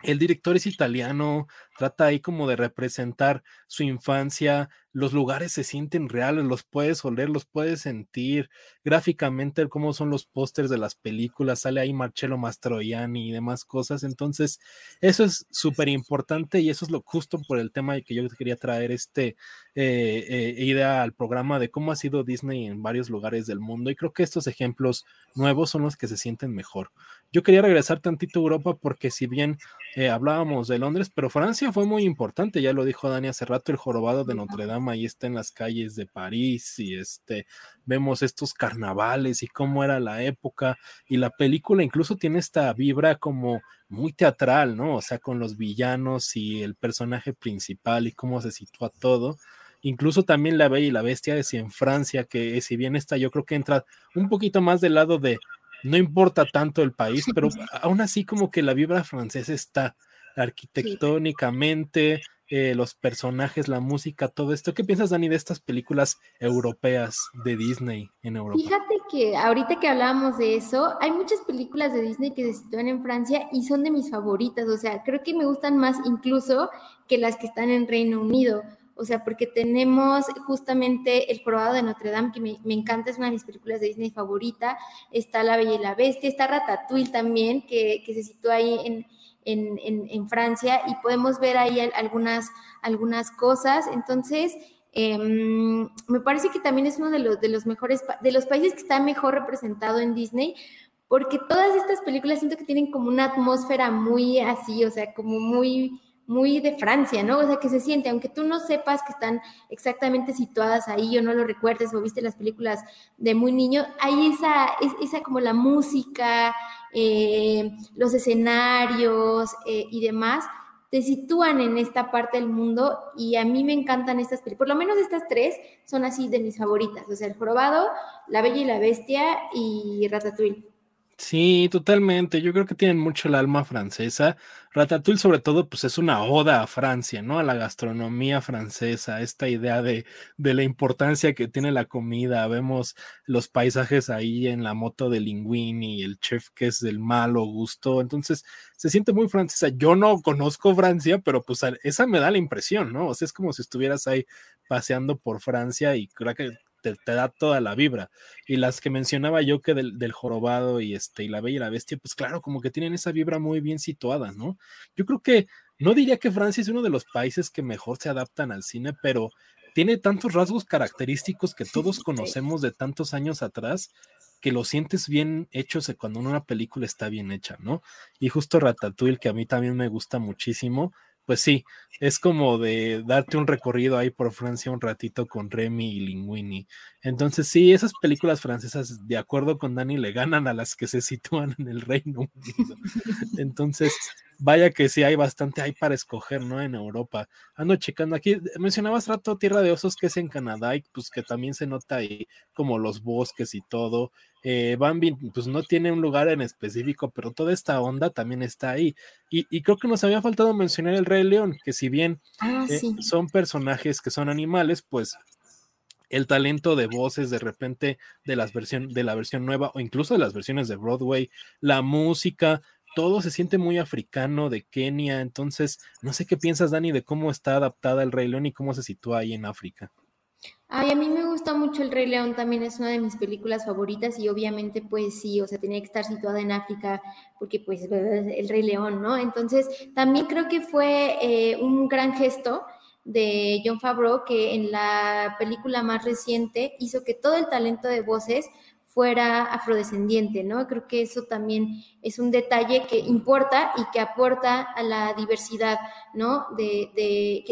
el director es italiano, trata ahí como de representar su infancia, los lugares se sienten reales, los puedes oler, los puedes sentir, gráficamente cómo son los pósters de las películas, sale ahí Marcello Mastroianni y demás cosas, entonces eso es súper importante y eso es lo justo por el tema que yo quería traer este eh, eh, idea al programa de cómo ha sido Disney en varios lugares del mundo y creo que estos ejemplos nuevos son los que se sienten mejor. Yo quería regresar tantito a Europa porque si bien eh, hablábamos de Londres, pero Francia fue muy importante, ya lo dijo Dani hace rato, el jorobado de Notre Dame ahí está en las calles de París y este vemos estos carnavales y cómo era la época y la película incluso tiene esta vibra como muy teatral, ¿no? O sea, con los villanos y el personaje principal y cómo se sitúa todo. Incluso también La Bella y la Bestia es en Francia, que si bien está, yo creo que entra un poquito más del lado de no importa tanto el país, pero aún así como que la vibra francesa está arquitectónicamente, eh, los personajes, la música, todo esto. ¿Qué piensas, Dani, de estas películas europeas de Disney en Europa? Fíjate que ahorita que hablábamos de eso, hay muchas películas de Disney que se sitúan en Francia y son de mis favoritas. O sea, creo que me gustan más incluso que las que están en Reino Unido. O sea, porque tenemos justamente El Probado de Notre Dame, que me, encanta, es una de mis películas de Disney favorita. Está La Bella y la Bestia, está Ratatouille también, que, se sitúa ahí en, Francia y podemos ver ahí algunas, algunas cosas. Entonces, em, me parece que también es uno de los, de los mejores, de los países que está mejor representado en Disney, porque todas estas películas siento que tienen como una atmósfera muy así, o sea, como muy muy de Francia, ¿no? O sea, que se siente, aunque tú no sepas que están exactamente situadas ahí o no lo recuerdes o viste las películas de muy niño, hay esa, esa como la música, eh, los escenarios eh, y demás, te sitúan en esta parte del mundo y a mí me encantan estas películas, por lo menos estas tres son así de mis favoritas, o sea, El Jorobado, La Bella y la Bestia y Ratatouille. Sí, totalmente. Yo creo que tienen mucho el alma francesa. Ratatouille, sobre todo, pues es una oda a Francia, ¿no? A la gastronomía francesa, esta idea de, de la importancia que tiene la comida. Vemos los paisajes ahí en la moto de Linguini, el chef que es del malo gusto. Entonces, se siente muy francesa. Yo no conozco Francia, pero pues esa me da la impresión, ¿no? O sea, es como si estuvieras ahí paseando por Francia y creo que te, da toda la vibra. Y las que mencionaba yo que del, jorobado y este y la bella y la bestia, pues claro, como que tienen esa vibra muy bien situada, ¿no? Yo creo que no diría que Francia es uno de los países que mejor se adaptan al cine, pero tiene tantos rasgos característicos que todos conocemos de tantos años atrás que lo sientes bien hecho cuando una película está bien hecha, ¿no? Y justo Ratatouille, que a mí también me gusta muchísimo, pues sí, es como de darte un recorrido ahí por Francia un ratito con Remy y Linguini. Entonces, sí, esas películas francesas, de acuerdo con Dani, le ganan a las que se sitúan en el Reino Unido. Entonces, vaya que sí hay bastante ahí para escoger, ¿no? En Europa. Ando checando aquí, mencionabas rato Tierra de Osos, que es en Canadá, y pues que también se nota ahí como los bosques y todo. Eh, Bambi, pues no tiene un lugar en específico, pero toda esta onda también está ahí. Y, creo que nos había faltado mencionar el Rey León, que si bien ah, eh, son personajes que son animales, pues el talento de voces de repente de las versión, de la versión nueva o incluso de las versiones de Broadway, la música, todo se siente muy africano de Kenia, entonces no sé qué piensas Dani de cómo está adaptada el Rey León y cómo se sitúa ahí en África. Ay, a mí me gusta mucho El Rey León, también es una de mis películas favoritas y obviamente pues sí, o sea, tenía que estar situada en África porque pues El Rey León, ¿no? Entonces, también creo que fue eh, un gran gesto de John Favreau que en la película más reciente hizo que todo el talento de voces fuera afrodescendiente, ¿no? Creo que eso también es un detalle que importa y que aporta a la diversidad, ¿no? De,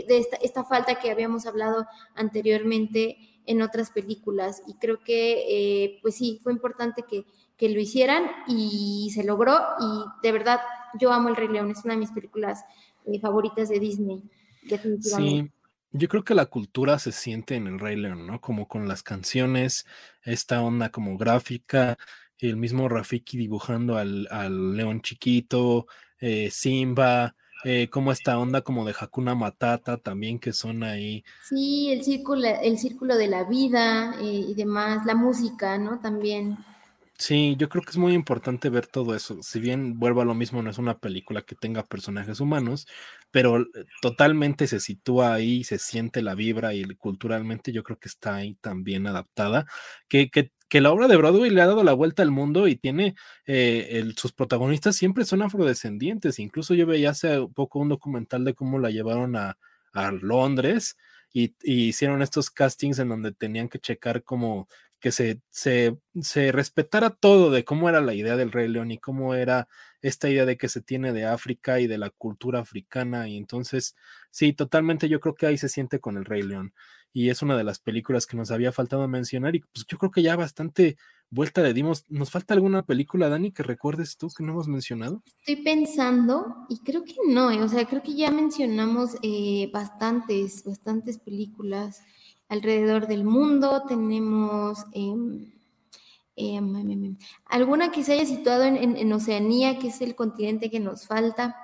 esta, falta que habíamos hablado anteriormente en otras películas. Y creo que, eh, pues sí, fue importante que, lo hicieran y se logró. Y de verdad, yo amo El Rey León, es una de mis películas eh, favoritas de Disney, definitivamente. Sí yo creo que la cultura se siente en el Rey León, ¿no? Como con las canciones, esta onda como gráfica, el mismo Rafiki dibujando al, león chiquito, eh, Simba, eh, como esta onda como de Hakuna Matata también que son ahí. Sí, el círculo, el círculo de la vida eh, y demás, la música, ¿no? También. Sí, yo creo que es muy importante ver todo eso. Si bien vuelvo a lo mismo, no es una película que tenga personajes humanos, pero eh, totalmente se sitúa ahí, se siente la vibra y culturalmente yo creo que está ahí también adaptada. Que, que, que la obra de Broadway le ha dado la vuelta al mundo y tiene eh, sus protagonistas siempre son afrodescendientes. Incluso yo veía hace poco un documental de cómo la llevaron a, a Londres. Y, y, hicieron estos castings en donde tenían que checar como que se, se, se, respetara todo de cómo era la idea del Rey León y cómo era esta idea de que se tiene de África y de la cultura africana. Y entonces, sí, totalmente yo creo que ahí se siente con el Rey León. Y es una de las películas que nos había faltado mencionar y pues yo creo que ya bastante vuelta le dimos. ¿Nos falta alguna película, Dani, que recuerdes tú que no hemos mencionado? Estoy pensando y creo que no, eh, o sea, creo que ya mencionamos eh, bastantes, bastantes películas alrededor del mundo, tenemos em, em, em, alguna que se haya situado en, Oceanía, que es el continente que nos falta.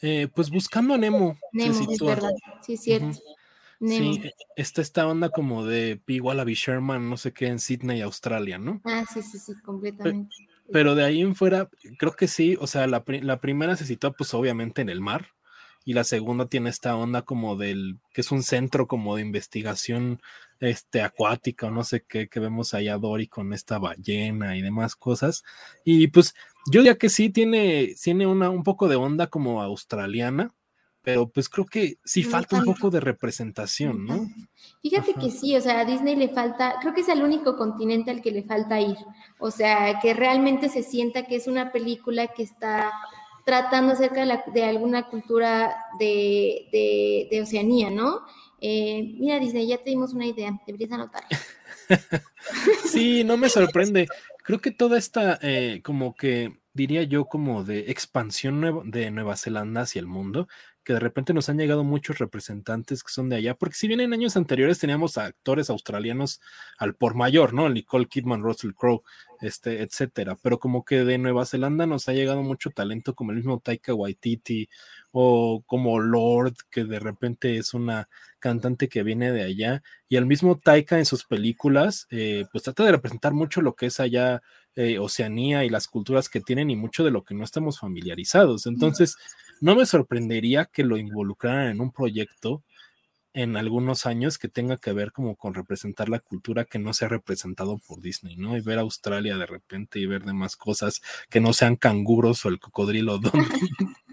Eh, pues buscando a Nemo. Nemo, es verdad, sí, es cierto. Sí, está esta onda como de P. Wallaby Sherman, no sé qué, en Sydney, Australia, ¿no? Ah, sí, sí, sí, completamente. Pero, de ahí en fuera, creo que sí, o sea, la, la primera se sitúa pues obviamente en el mar, y la segunda tiene esta onda como del, que es un centro como de investigación este, acuática o no sé qué, que vemos allá Dory con esta ballena y demás cosas. Y pues yo diría que sí tiene, tiene una, un poco de onda como australiana, pero pues creo que sí falta un poco de representación, ¿no? Fíjate que sí, o sea, a Disney le falta, creo que es el único continente al que le falta ir, o sea, que realmente se sienta que es una película que está tratando acerca de, alguna cultura de, Oceanía, ¿no? Eh, mira, Disney, ya te dimos una idea, deberías anotar. sí, no me sorprende. Creo que toda esta, eh, como que diría yo, como de expansión de Nueva Zelanda hacia el mundo, que de repente nos han llegado muchos representantes que son de allá, porque si bien en años anteriores teníamos actores australianos al por mayor, ¿no? Nicole Kidman, Russell Crowe, este, etcétera, pero como que de Nueva Zelanda nos ha llegado mucho talento, como el mismo Taika Waititi o como Lord, que de repente es una cantante que viene de allá, y el mismo Taika en sus películas, eh, pues trata de representar mucho lo que es allá eh, Oceanía y las culturas que tienen y mucho de lo que no estamos familiarizados. Entonces, no me sorprendería que lo involucraran en un proyecto en algunos años que tenga que ver como con representar la cultura que no se ha representado por Disney, ¿no? Y ver Australia de repente y ver demás cosas que no sean canguros o el cocodrilo.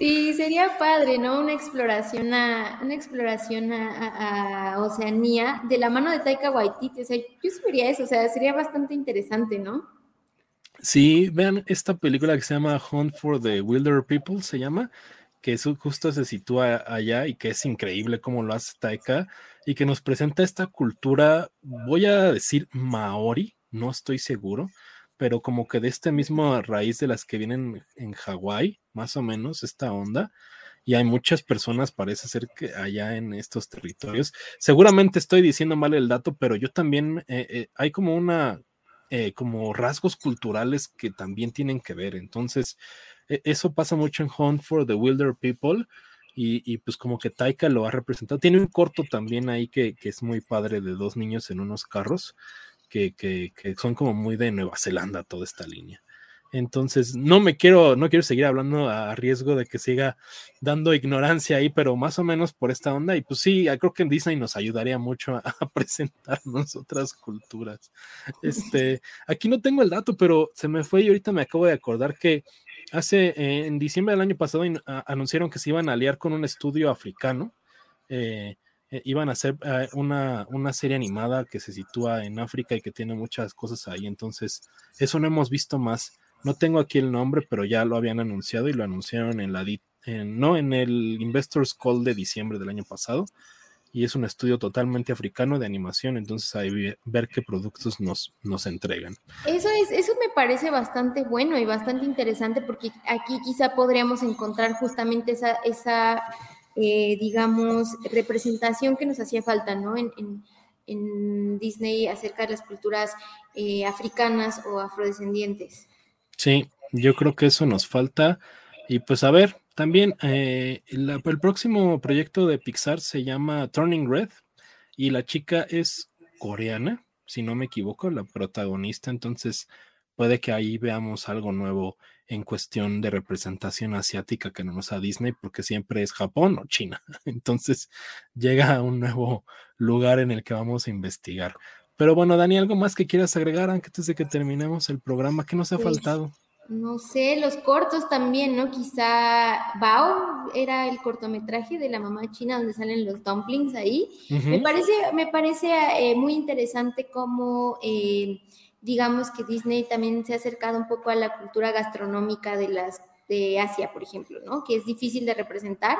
Sí, sería padre, ¿no? Una exploración a, una exploración a, Oceanía de la mano de Taika Waititi. O sea, yo vería eso, o sea, sería bastante interesante, ¿no? Sí, vean esta película que se llama Hunt for the Wilder People, se llama, que justo se sitúa allá y que es increíble cómo lo hace Taika y que nos presenta esta cultura, voy a decir maori, no estoy seguro, pero como que de esta misma raíz de las que vienen en Hawái, más o menos, esta onda. Y hay muchas personas, parece ser que allá en estos territorios. Seguramente estoy diciendo mal el dato, pero yo también, eh, eh, hay como una eh, como rasgos culturales que también tienen que ver. Entonces, e, eso pasa mucho en Hunt for the Wilder People. Y, pues como que Taika lo ha representado. Tiene un corto también ahí que, es muy padre de dos niños en unos carros, que, que, son como muy de Nueva Zelanda toda esta línea. Entonces, no me quiero, no quiero seguir hablando a riesgo de que siga dando ignorancia ahí, pero más o menos por esta onda. Y pues sí, creo que en Disney nos ayudaría mucho a, presentarnos otras culturas. Este, aquí no tengo el dato, pero se me fue y ahorita me acabo de acordar que hace, eh, en diciembre del año pasado, anunciaron que se iban a aliar con un estudio africano. Eh, eh, iban a hacer una, una, serie animada que se sitúa en África y que tiene muchas cosas ahí. Entonces, eso no hemos visto más. No tengo aquí el nombre, pero ya lo habían anunciado y lo anunciaron en la no en el Investors Call de diciembre del año pasado. Y es un estudio totalmente africano de animación, entonces hay ver qué productos nos, nos entregan. Eso es, eso me parece bastante bueno y bastante interesante porque aquí quizá podríamos encontrar justamente esa, esa eh, digamos, representación que nos hacía falta, ¿no? En, en, Disney acerca de las culturas eh, africanas o afrodescendientes. Sí, yo creo que eso nos falta. Y pues a ver, también eh, el próximo proyecto de Pixar se llama Turning Red y la chica es coreana, si no me equivoco, la protagonista. Entonces puede que ahí veamos algo nuevo en cuestión de representación asiática que no nos da Disney, porque siempre es Japón o China. Entonces llega a un nuevo lugar en el que vamos a investigar. Pero bueno, Dani, ¿algo más que quieras agregar antes de que terminemos el programa? ¿Qué nos ha pues, faltado? No sé, los cortos también, ¿no? Quizá Bao era el cortometraje de la mamá china donde salen los dumplings ahí. Me parece, me parece eh, muy interesante cómo, eh, digamos que Disney también se ha acercado un poco a la cultura gastronómica de las de Asia, por ejemplo, ¿no? Que es difícil de representar,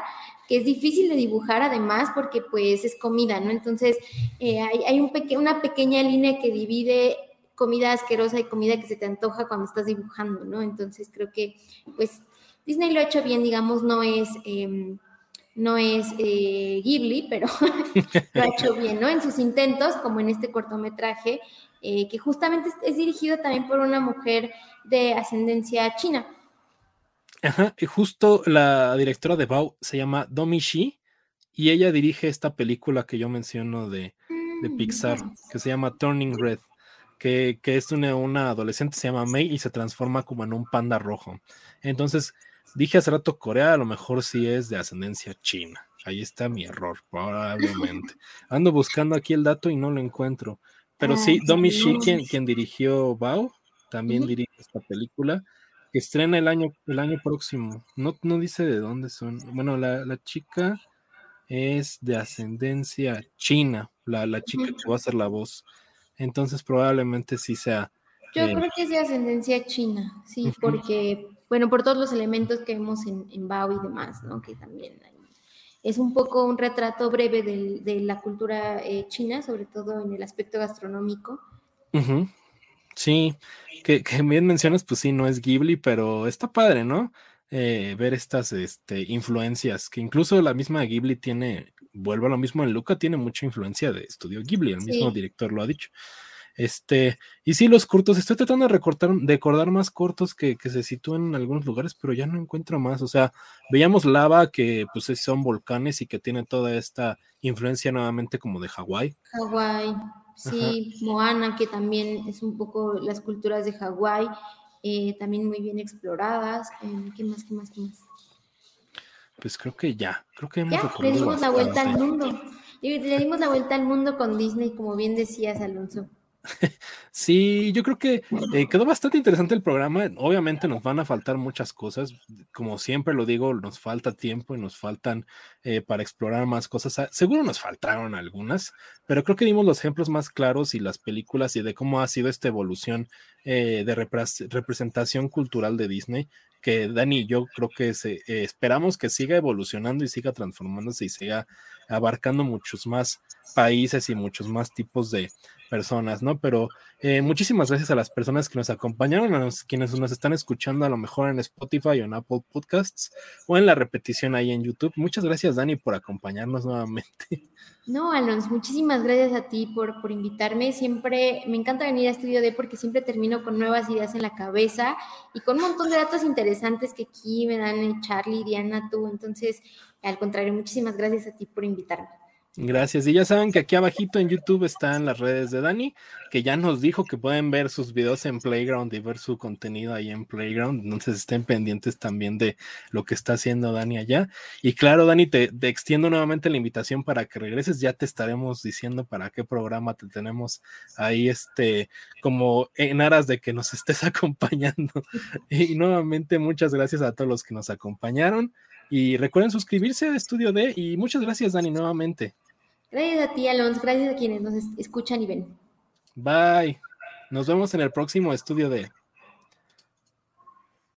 que es difícil de dibujar además porque pues es comida, ¿no? Entonces eh, hay, un una pequeña línea que divide comida asquerosa y comida que se te antoja cuando estás dibujando, ¿no? Entonces creo que pues Disney lo ha hecho bien, digamos, no es... Em, no es eh, Ghibli, pero lo ha hecho bien, ¿no? En sus intentos, como en este cortometraje, eh, que justamente es, dirigido también por una mujer de ascendencia china. Ajá, y justo la directora de Bao se llama Domi Shi y ella dirige esta película que yo menciono de, de mm, Pixar, que se llama Turning Red, que, que es una, una, adolescente, se llama Mei y se transforma como en un panda rojo. Entonces, dije hace rato Corea, a lo mejor sí es de ascendencia china. Ahí está mi error, probablemente. Ando buscando aquí el dato y no lo encuentro. Pero sí, ah, Domi Shi, quien, quien dirigió Bao, también dirige esta película que estrena el año, el año próximo. No, no dice de dónde son. Bueno, la, chica es de ascendencia china, la, la chica que va a ser la voz. Entonces probablemente sí sea. Yo eh, creo que es de ascendencia china, sí, porque, bueno, por todos los elementos que vemos en, en Bao y demás, ¿no? Que también es un poco un retrato breve de, la cultura eh, china, sobre todo en el aspecto gastronómico. Sí, que, bien mencionas, pues sí, no es Ghibli, pero está padre, ¿no? Eh, ver estas este, influencias, que incluso la misma Ghibli tiene, vuelvo a lo mismo en Luca, tiene mucha influencia de estudio Ghibli, el mismo director lo ha dicho. Este, y sí, los cortos, estoy tratando de recortar, de recordar más cortos que, que, se sitúan en algunos lugares, pero ya no encuentro más. O sea, veíamos lava que pues son volcanes y que tiene toda esta influencia nuevamente como de Hawái. Hawái. Sí, Moana, que también es un poco las culturas de Hawái, eh, también muy bien exploradas. Eh, ¿Qué más, qué más, qué más? Pues creo que ya, creo que hemos ya, le dimos la vuelta al mundo. Le dimos la vuelta al mundo con Disney, como bien decías, Alonso. Sí, yo creo que eh, quedó bastante interesante el programa. Obviamente nos van a faltar muchas cosas. Como siempre lo digo, nos falta tiempo y nos faltan eh, para explorar más cosas. Ah, seguro nos faltaron algunas, pero creo que dimos los ejemplos más claros y las películas y de cómo ha sido esta evolución eh, de representación cultural de Disney que Dani y yo creo que esperamos que siga evolucionando y siga transformándose y siga abarcando muchos más países y muchos más tipos de, personas, ¿no? Pero eh, muchísimas gracias a las personas que nos acompañaron, a los, quienes nos están escuchando a lo mejor en Spotify o en Apple Podcasts o en la repetición ahí en YouTube. Muchas gracias, Dani, por acompañarnos nuevamente. No, Alonso, muchísimas gracias a ti por, por invitarme. Siempre me encanta venir a Estudio D porque siempre termino con nuevas ideas en la cabeza y con un montón de datos interesantes que aquí me dan Charlie, Diana, tú. Entonces, al contrario, muchísimas gracias a ti por invitarme. Gracias. Y ya saben que aquí abajito en YouTube están las redes de Dani, que ya nos dijo que pueden ver sus videos en Playground y ver su contenido ahí en Playground. Entonces estén pendientes también de lo que está haciendo Dani allá. Y claro, Dani, te, te extiendo nuevamente la invitación para que regreses. Ya te estaremos diciendo para qué programa te tenemos ahí, este, como en aras de que nos estés acompañando. Y nuevamente muchas gracias a todos los que nos acompañaron. Y recuerden suscribirse a Estudio D y muchas gracias, Dani, nuevamente. Gracias a ti, Alonso. Gracias a quienes nos escuchan y ven. Bye. Nos vemos en el próximo Estudio D.